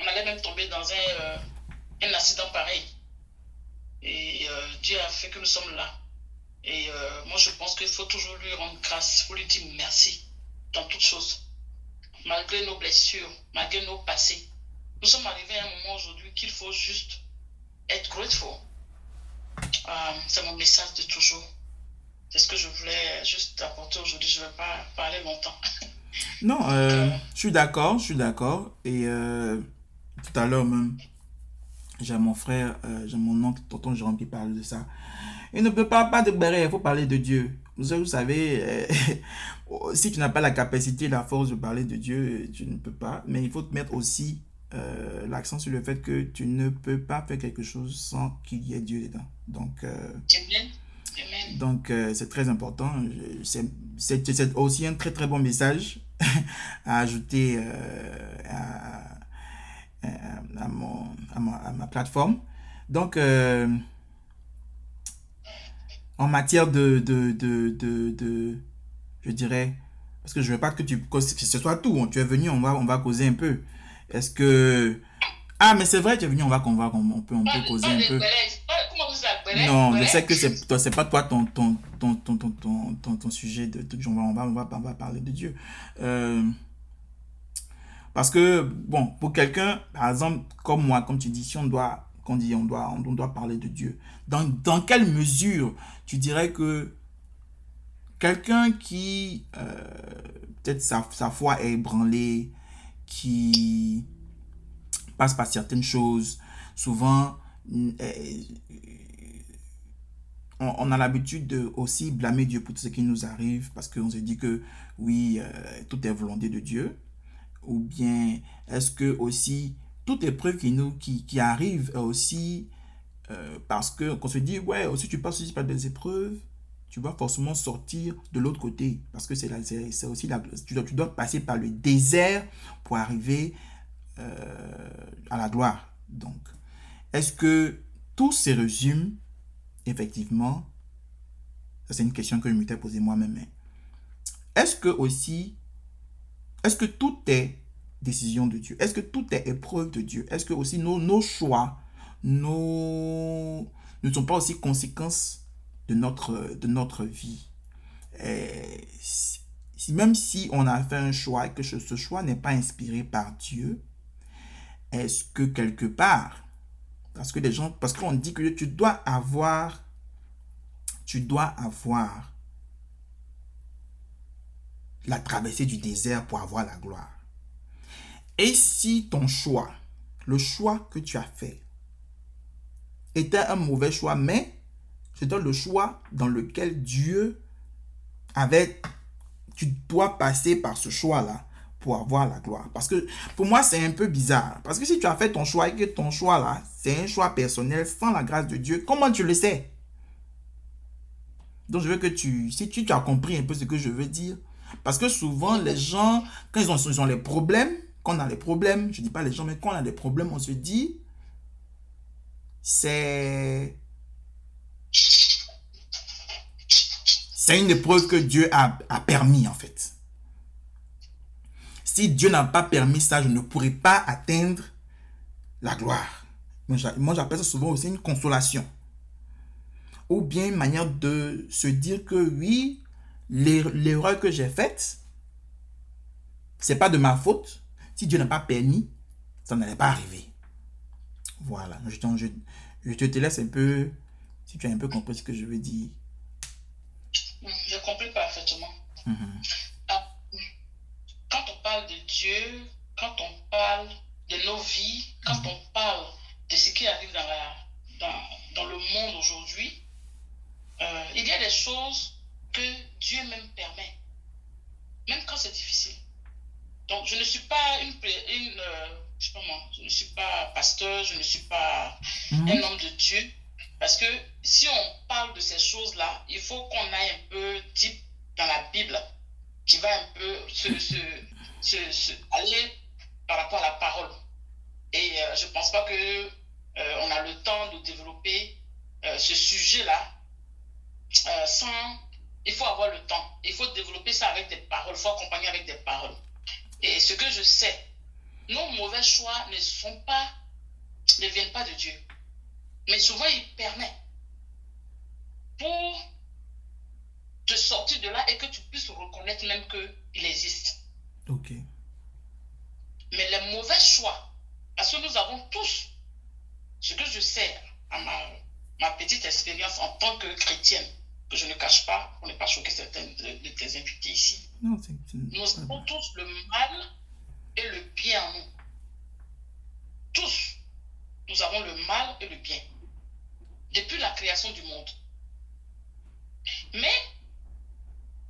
on allait même tomber dans un, un accident pareil. Et Dieu a fait que nous sommes là. Et euh, moi, je pense qu'il faut toujours lui rendre grâce, il faut lui dire merci dans toutes choses. Malgré nos blessures, malgré nos passés. Nous sommes arrivés à un moment aujourd'hui qu'il faut juste être grateful. Euh, c'est mon message de toujours. C'est ce que je voulais juste apporter aujourd'hui. Je ne vais pas parler longtemps. *laughs* Non, euh, je suis d'accord, je suis d'accord. Et tout à l'heure même, j'ai mon frère, j'ai mon oncle, tonton Jérôme qui parle de ça. Il ne peut pas, pas de barrière, il faut parler de Dieu. Vous savez, euh, *laughs* si tu n'as pas la capacité, la force de parler de Dieu, tu ne peux pas. Mais il faut te mettre aussi euh, l'accent sur le fait que tu ne peux pas faire quelque chose sans qu'il y ait Dieu dedans. Donc, euh, donc c'est très important. C'est aussi un très très bon message *laughs* à ajouter à, à, mon, ma, à, ma, plateforme. Donc, en matière de, de, de, de, je dirais, parce que je veux pas que tu, que ce soit tout. Hein. Tu es venu, on va, on va causer un peu. Est-ce que, ah, mais c'est vrai, tu es venu, on va, on va, on peut, on peut causer un peu. Non, je sais que c'est, toi, c'est pas toi ton, ton, ton, ton, ton, ton, ton, sujet de, va, on va, on va, on va parler de Dieu. Euh, parce que, bon, pour quelqu'un, par exemple, comme moi, comme tu dis, si on doit qu'on dit on doit, on doit parler de Dieu. Dans, dans quelle mesure tu dirais que quelqu'un qui, euh, peut-être sa, sa, foi est ébranlée, qui passe par certaines choses, souvent, euh, on, on, a l'habitude de aussi blâmer Dieu pour tout ce qui nous arrive, parce qu'on se dit que oui, euh, tout est volonté de Dieu. Ou bien, est-ce que aussi toute épreuve qui nous qui, qui arrive aussi parce que qu'on se dit ouais aussi tu passes aussi par des épreuves tu vas forcément sortir de l'autre côté parce que c'est aussi la tu dois, tu dois passer par le désert pour arriver euh, à la gloire. Donc est-ce que tout se résume effectivement c'est une question que je m'étais posée moi-même est-ce que aussi est-ce que tout est décision de Dieu? Est-ce que tout est épreuve de Dieu? Est-ce que aussi nos, nos choix nos, ne sont pas aussi conséquences de notre, de notre vie et Même si on a fait un choix et que ce choix n'est pas inspiré par Dieu, est-ce que quelque part, parce que les gens, parce qu'on dit que tu dois avoir, tu dois avoir la traversée du désert pour avoir la gloire. Et si ton choix, le choix que tu as fait, était un mauvais choix, mais c'était le choix dans lequel Dieu avait, tu dois passer par ce choix-là pour avoir la gloire. Parce que pour moi, c'est un peu bizarre. Parce que si tu as fait ton choix et que ton choix-là, c'est un choix personnel sans la grâce de Dieu, comment tu le sais? Donc je veux que tu, si tu, as compris un peu ce que je veux dire, parce que souvent les gens, quand ils ont, ils les problèmes, quand on a des problèmes, je dis pas les gens, mais quand on a des problèmes, on se dit, c'est... C'est une épreuve que Dieu a, a permis, en fait. Si Dieu n'a pas permis ça, je ne pourrais pas atteindre la gloire. Moi, j'appelle ça souvent aussi une consolation. Ou bien une manière de se dire que oui, l'erreur que j'ai faite, c'est pas de ma faute, si Dieu n'a pas permis, ça n'allait pas arriver. Voilà. Je, je, je, te laisse un peu, si tu as un peu compris ce que je veux dire. Je comprends parfaitement. Mhm. Ah, quand on parle de Dieu, quand on parle de nos vies, quand mhm. on parle de ce qui arrive dans, la, dans, dans le monde aujourd'hui, euh, il y a des choses que Dieu même permet, même quand c'est difficile. Donc, je ne suis pas une, une euh, je sais pas moi, je ne suis pas pasteur, je ne suis pas mhm. un homme de Dieu, Parce que si on parle de ces choses-là, il faut qu'on aille un peu deep dans la Bible, qui va un peu se, se, se, aller par rapport à la parole. Et euh, je ne pense pas que euh, on a le temps de développer euh, ce sujet-là sans. Il faut avoir le temps. Il faut développer ça avec des paroles. Il faut accompagner avec des paroles. Et ce que je sais, nos mauvais choix ne sont pas, ne viennent pas de Dieu. Mais souvent, il permet pour te sortir de là et que tu puisses reconnaître même qu'il existe. Ok. Mais les mauvais choix, parce que nous avons tous, ce que je sais à ma, ma petite expérience en tant que chrétienne, que je ne cache pas pour ne pas choquer certains de, tes invités ici. Non, nous avons tous le mal et le bien en nous. Tous, nous avons le mal et le bien. Depuis la création du monde. Mais,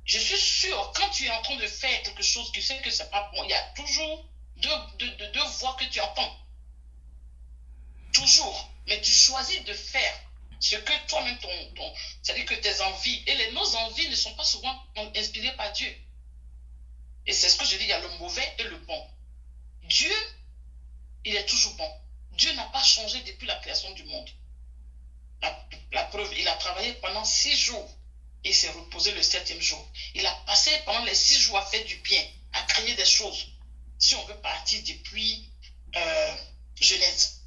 je suis sûr, quand tu es en train de faire quelque chose, tu sais que c'est pas bon, il y a toujours deux, deux, voix que tu entends. Toujours. Mais tu choisis de faire ce que toi-même, ton, ton c'est-à-dire que tes envies, et les, nos envies ne sont pas souvent inspirées par Dieu. Et c'est ce que je dis, il y a le mauvais et le bon. Dieu, il est toujours bon. Dieu n'a pas changé depuis la création du monde. La, preuve, il a travaillé pendant six jours et s'est reposé le septième jour. Il a passé pendant les six jours à faire du bien, à créer des choses. Si on veut partir depuis euh, Genèse.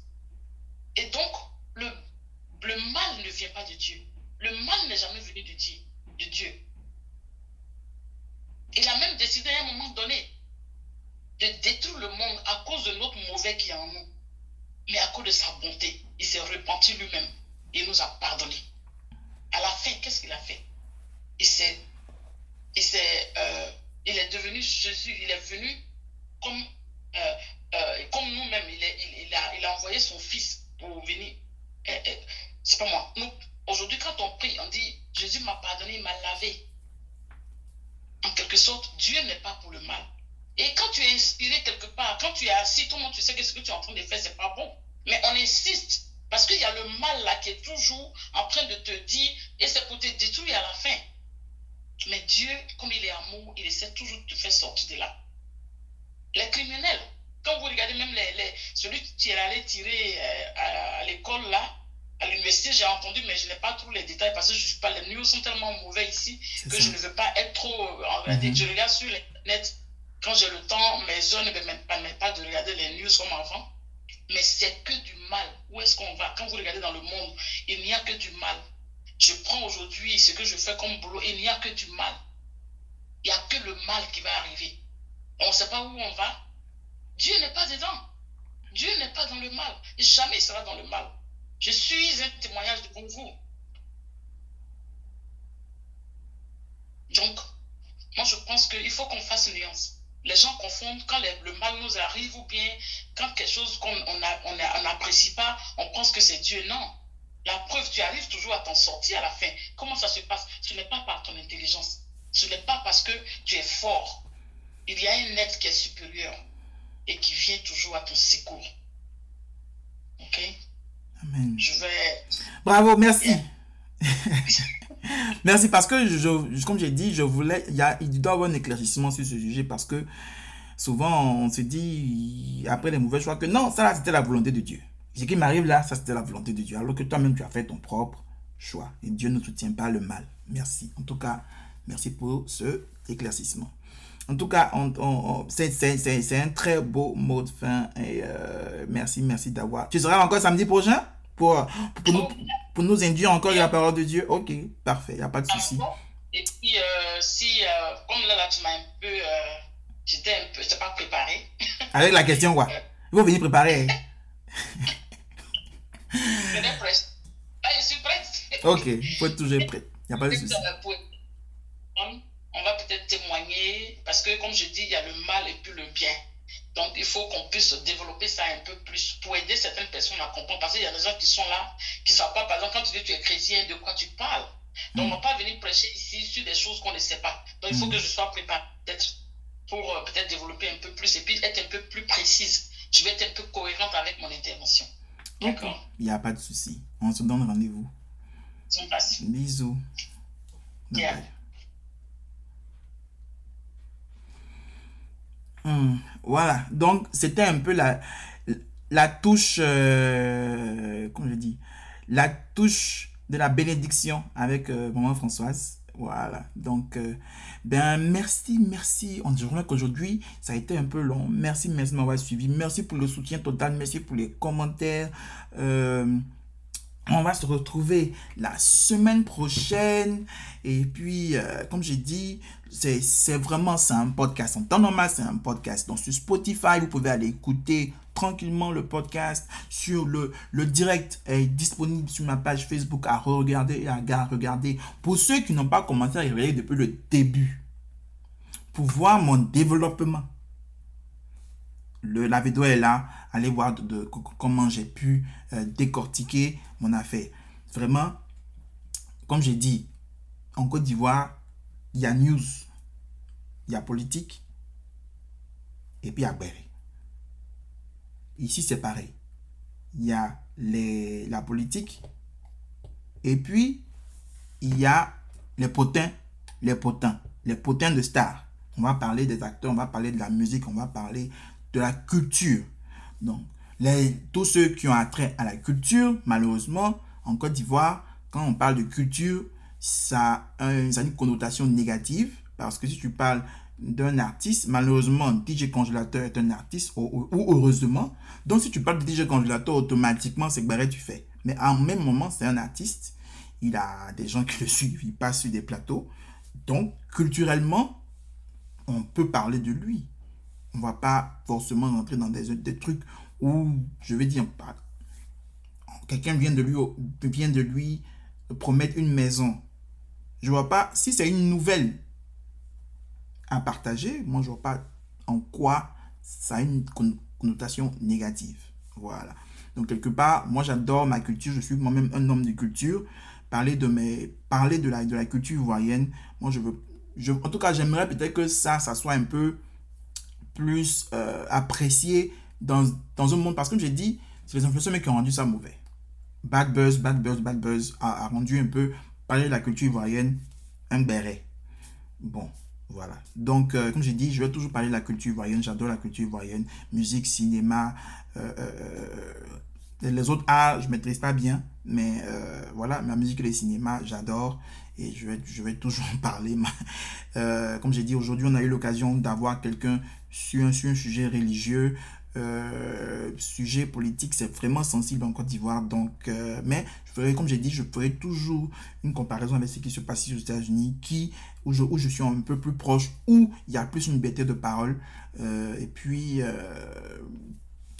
Et donc, le, le mal ne vient pas de Dieu. Le mal n'est jamais venu de Dieu. De Dieu. Il a même décidé à un moment donné de détruire le monde à cause de notre mauvais qui est en nous. Mais à cause de sa bonté, il s'est repenti lui-même et nous a pardonné. À la fin, qu'est-ce qu'il a fait? Il s'est, il, euh, il est devenu Jésus, il est venu comme, euh, euh, comme nous-mêmes. Il, il, a, il a envoyé son fils pour venir. c'est pas moi. Nous, aujourd'hui, quand on prie, on dit Jésus m'a pardonné, il m'a lavé. En quelque sorte, Dieu n'est pas pour le mal. Et quand tu es inspiré quelque part, quand tu es assis, tout le monde, tu sais que ce que tu es en train de faire, c'est pas bon. Mais on insiste parce qu'il y a le mal là qui est toujours en train de te dire, et c'est pour te détruire à la fin. Mais Dieu, comme il est amour, il essaie toujours de te faire sortir de là. Les criminels, quand vous regardez même les, les celui qui est allé tirer euh, à, l'école là, à l'université, j'ai entendu, mais je n'ai pas trop les détails parce que je suis pas, les news sont tellement mauvais ici que je ne veux pas être trop. Euh, mm Je regarde sur Internet quand j'ai le temps, mes heures ne me permettent pas de regarder les news comme avant. Mais c'est que du mal. Où est-ce qu'on va? Quand vous regardez dans le monde, il n'y a que du mal. Je prends aujourd'hui ce que je fais comme boulot, il n'y a que du mal. Il n'y a que le mal qui va arriver. On ne sait pas où on va. Dieu n'est pas dedans. Dieu n'est pas dans le mal. Jamais il sera dans le mal. Je suis un témoignage de vous. Donc, moi je pense qu'il faut qu'on fasse une nuance les gens confondent quand le mal nous arrive ou bien quand quelque chose qu'on n'apprécie pas, on pense que c'est Dieu. Non. La preuve, tu arrives toujours à t'en sortir à la fin. Comment ça se passe? Ce n'est pas par ton intelligence. Ce n'est pas parce que tu es fort. Il y a un être qui est supérieur et qui vient toujours à ton secours. Ok? Amen. Je vais. Bravo, merci. *laughs* Merci parce que, je, comme j'ai dit, je voulais, il, doit y avoir un éclaircissement sur ce sujet parce que souvent on se dit après les mauvais choix que non, ça c'était la volonté de Dieu. Ce qui m'arrive là, ça c'était la volonté de Dieu. Alors que toi-même tu as fait ton propre choix et Dieu ne soutient pas le mal. Merci. En tout cas, merci pour ce éclaircissement. En tout cas, on, c'est un très beau mot de fin et euh, merci, merci d'avoir. Tu seras encore samedi prochain? Pour, pour nous pour nous induire encore la parole de Dieu. Ok, parfait, il n'y a pas de souci. Et puis, euh, si, euh, comme là, là, tu m'as un peu. Euh, j'étais un peu. Je pas préparé. *laughs* Avec la question, quoi Il faut venir préparer. *laughs* je prête. Ah, je suis prête. *laughs* ok, il faut être toujours prêt. Il n'y a pas de souci. On va peut-être témoigner, parce que, comme je dis, il y a le mal et puis le bien. Donc, il faut qu'on puisse développer ça un peu plus pour aider certaines personnes à comprendre. Parce qu'il y a des gens qui sont là, qui ne savent pas, par exemple, quand tu dis que tu es chrétien, de quoi tu parles? Donc, on ne va pas venir prêcher ici sur des choses qu'on ne sait pas. Donc, il faut que je sois préparé peut-être pour euh, peut-être développer un peu plus et puis être un peu plus précise. Je vais être un peu cohérente avec mon intervention. D'accord? Il n'y a pas de souci. On se donne rendez-vous. Bisous. Hmm, voilà, donc c'était un peu la, la touche, euh, comment je dis, la touche de la bénédiction avec euh, maman Françoise. Voilà, donc, euh, ben merci, merci. On dirait qu'aujourd'hui, ça a été un peu long. Merci, merci de m'avoir suivi. Merci pour le soutien total. Merci pour les commentaires. On va se retrouver la semaine prochaine. Et puis, euh, comme j'ai dit, c'est vraiment un podcast. En temps normal, c'est un podcast. Donc, sur Spotify, vous pouvez aller écouter tranquillement le podcast. Sur le, le direct est disponible sur ma page Facebook à regarder et à regarder. Pour ceux qui n'ont pas commencé à regarder depuis le début, pour voir mon développement. Le, la vidéo est là. Allez voir de, comment j'ai pu euh, décortiquer mon affaire. Vraiment, comme j'ai dit, en Côte d'Ivoire, il y a news, il y a politique, et puis il y a Berry. Ici, c'est pareil. Il y a les, la politique, et puis il y a les potins, les potins, les potins de stars. On va parler des acteurs, on va parler de la musique, on va parler de la culture. Donc, les, tous ceux qui ont attrait à la culture, malheureusement, en Côte d'Ivoire, quand on parle de culture, ça a, une connotation négative. Parce que si tu parles d'un artiste, malheureusement, DJ Congélateur est un artiste, ou, heureusement. Donc, si tu parles de DJ Congélateur, automatiquement, c'est que tu fais. Mais en même moment, c'est un artiste. Il a des gens qui le suivent, il passe sur des plateaux. Donc, culturellement, on peut parler de lui. On va pas forcément rentrer dans des, des trucs où, je vais dire, quelqu'un vient de lui, vient de lui promettre une maison. Je vois pas, si c'est une nouvelle à partager, moi je vois pas en quoi ça a une connotation négative. Voilà. Donc quelque part, moi j'adore ma culture, je suis moi-même un homme de culture. Parler de mes, parler de la, de la culture ivoirienne, moi je veux, je, en tout cas j'aimerais peut-être que ça, ça soit un peu plus euh, apprécié dans, dans un monde, parce que comme j'ai dit, c'est les influenceurs qui ont rendu ça mauvais. Bad Buzz, Bad Buzz, Bad Buzz a, rendu un peu, parler de la culture ivoirienne, un béret. Bon, voilà. Donc, euh, comme j'ai dit, je vais toujours parler de la culture ivoirienne. J'adore la culture ivoirienne. Musique, cinéma, euh, les autres arts, je maîtrise pas bien. Mais voilà, la musique et le cinéma, j'adore. Et je vais, je vais toujours *laughs* en parler. comme j'ai dit, aujourd'hui, on a eu l'occasion d'avoir quelqu'un sur un, un sujet religieux. Euh, sujet politique, c'est vraiment sensible en Côte d'Ivoire. Donc, euh, mais je ferai, comme j'ai dit, je ferai toujours une comparaison avec ce qui se passe aux États-Unis, qui où je, où je suis un peu plus proche, où il y a plus une liberté de parole, euh, et puis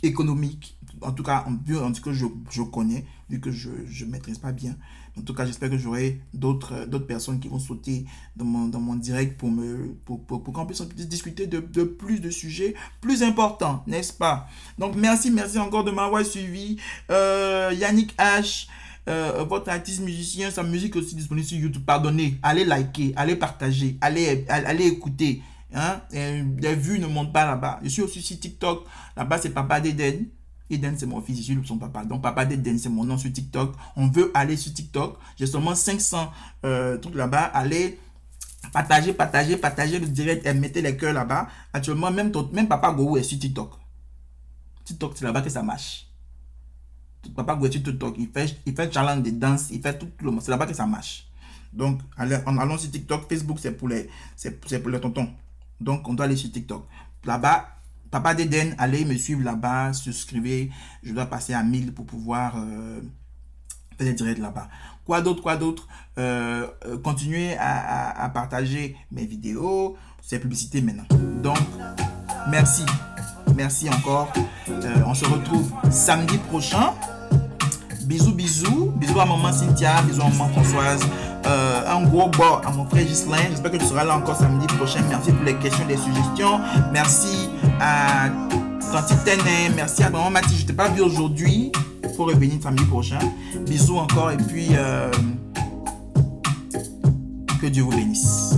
économique, en tout cas, en, en tout cas, je, je connais, vu que je ne maîtrise pas bien. En tout cas, j'espère que j'aurai d'autres euh, d'autres personnes qui vont sauter dans mon, dans mon direct pour, me, pour, pour, qu'on puisse discuter de, de, plus de sujets plus importants, n'est-ce pas? Donc, merci, merci encore de m'avoir suivi. Euh, Yannick H., euh, votre artiste musicien, sa musique aussi disponible sur YouTube. Pardonnez, allez liker, allez partager, allez, allez écouter. Hein? les vues ne montent pas là-bas. Je suis aussi sur TikTok. Là-bas, c'est Papa Deden. Eden, c'est mon fils, je suis son papa. Donc, papa d'Eden, c'est mon nom sur TikTok. On veut aller sur TikTok. J'ai seulement 500 euh, trucs là-bas. Allez partager, partager, partager le direct et mettez les cœurs là-bas. Actuellement, même, même papa Gou est sur TikTok. TikTok, c'est là-bas que ça marche. Papa Gou est sur TikTok. Il fait, il fait challenge de danse. Il fait tout, le monde. C'est là-bas que ça marche. Donc, allez, en allant sur TikTok, Facebook, c'est pour les, c'est pour les tontons. Donc, on doit aller sur TikTok. Là-bas, Papa d'Eden, allez me suivre là-bas, souscrivez. Je dois passer à 1000 pour pouvoir euh, faire des directs là-bas. Quoi d'autre, quoi d'autre? Euh, euh, Continuez à, partager mes vidéos, ces publicités maintenant. Donc, merci. Merci encore. on se retrouve samedi prochain. Bisous, bisous. Bisous à maman Cynthia, bisous à maman Françoise. Euh, un gros bord à mon frère Gislain. J'espère que tu seras là encore samedi prochain. Merci pour les questions, les suggestions. Merci à Tanti Tenet. Merci à maman Mathis. Je t'ai pas vu aujourd'hui. Il faut revenir samedi prochain. Bisous encore et puis euh, que Dieu vous bénisse.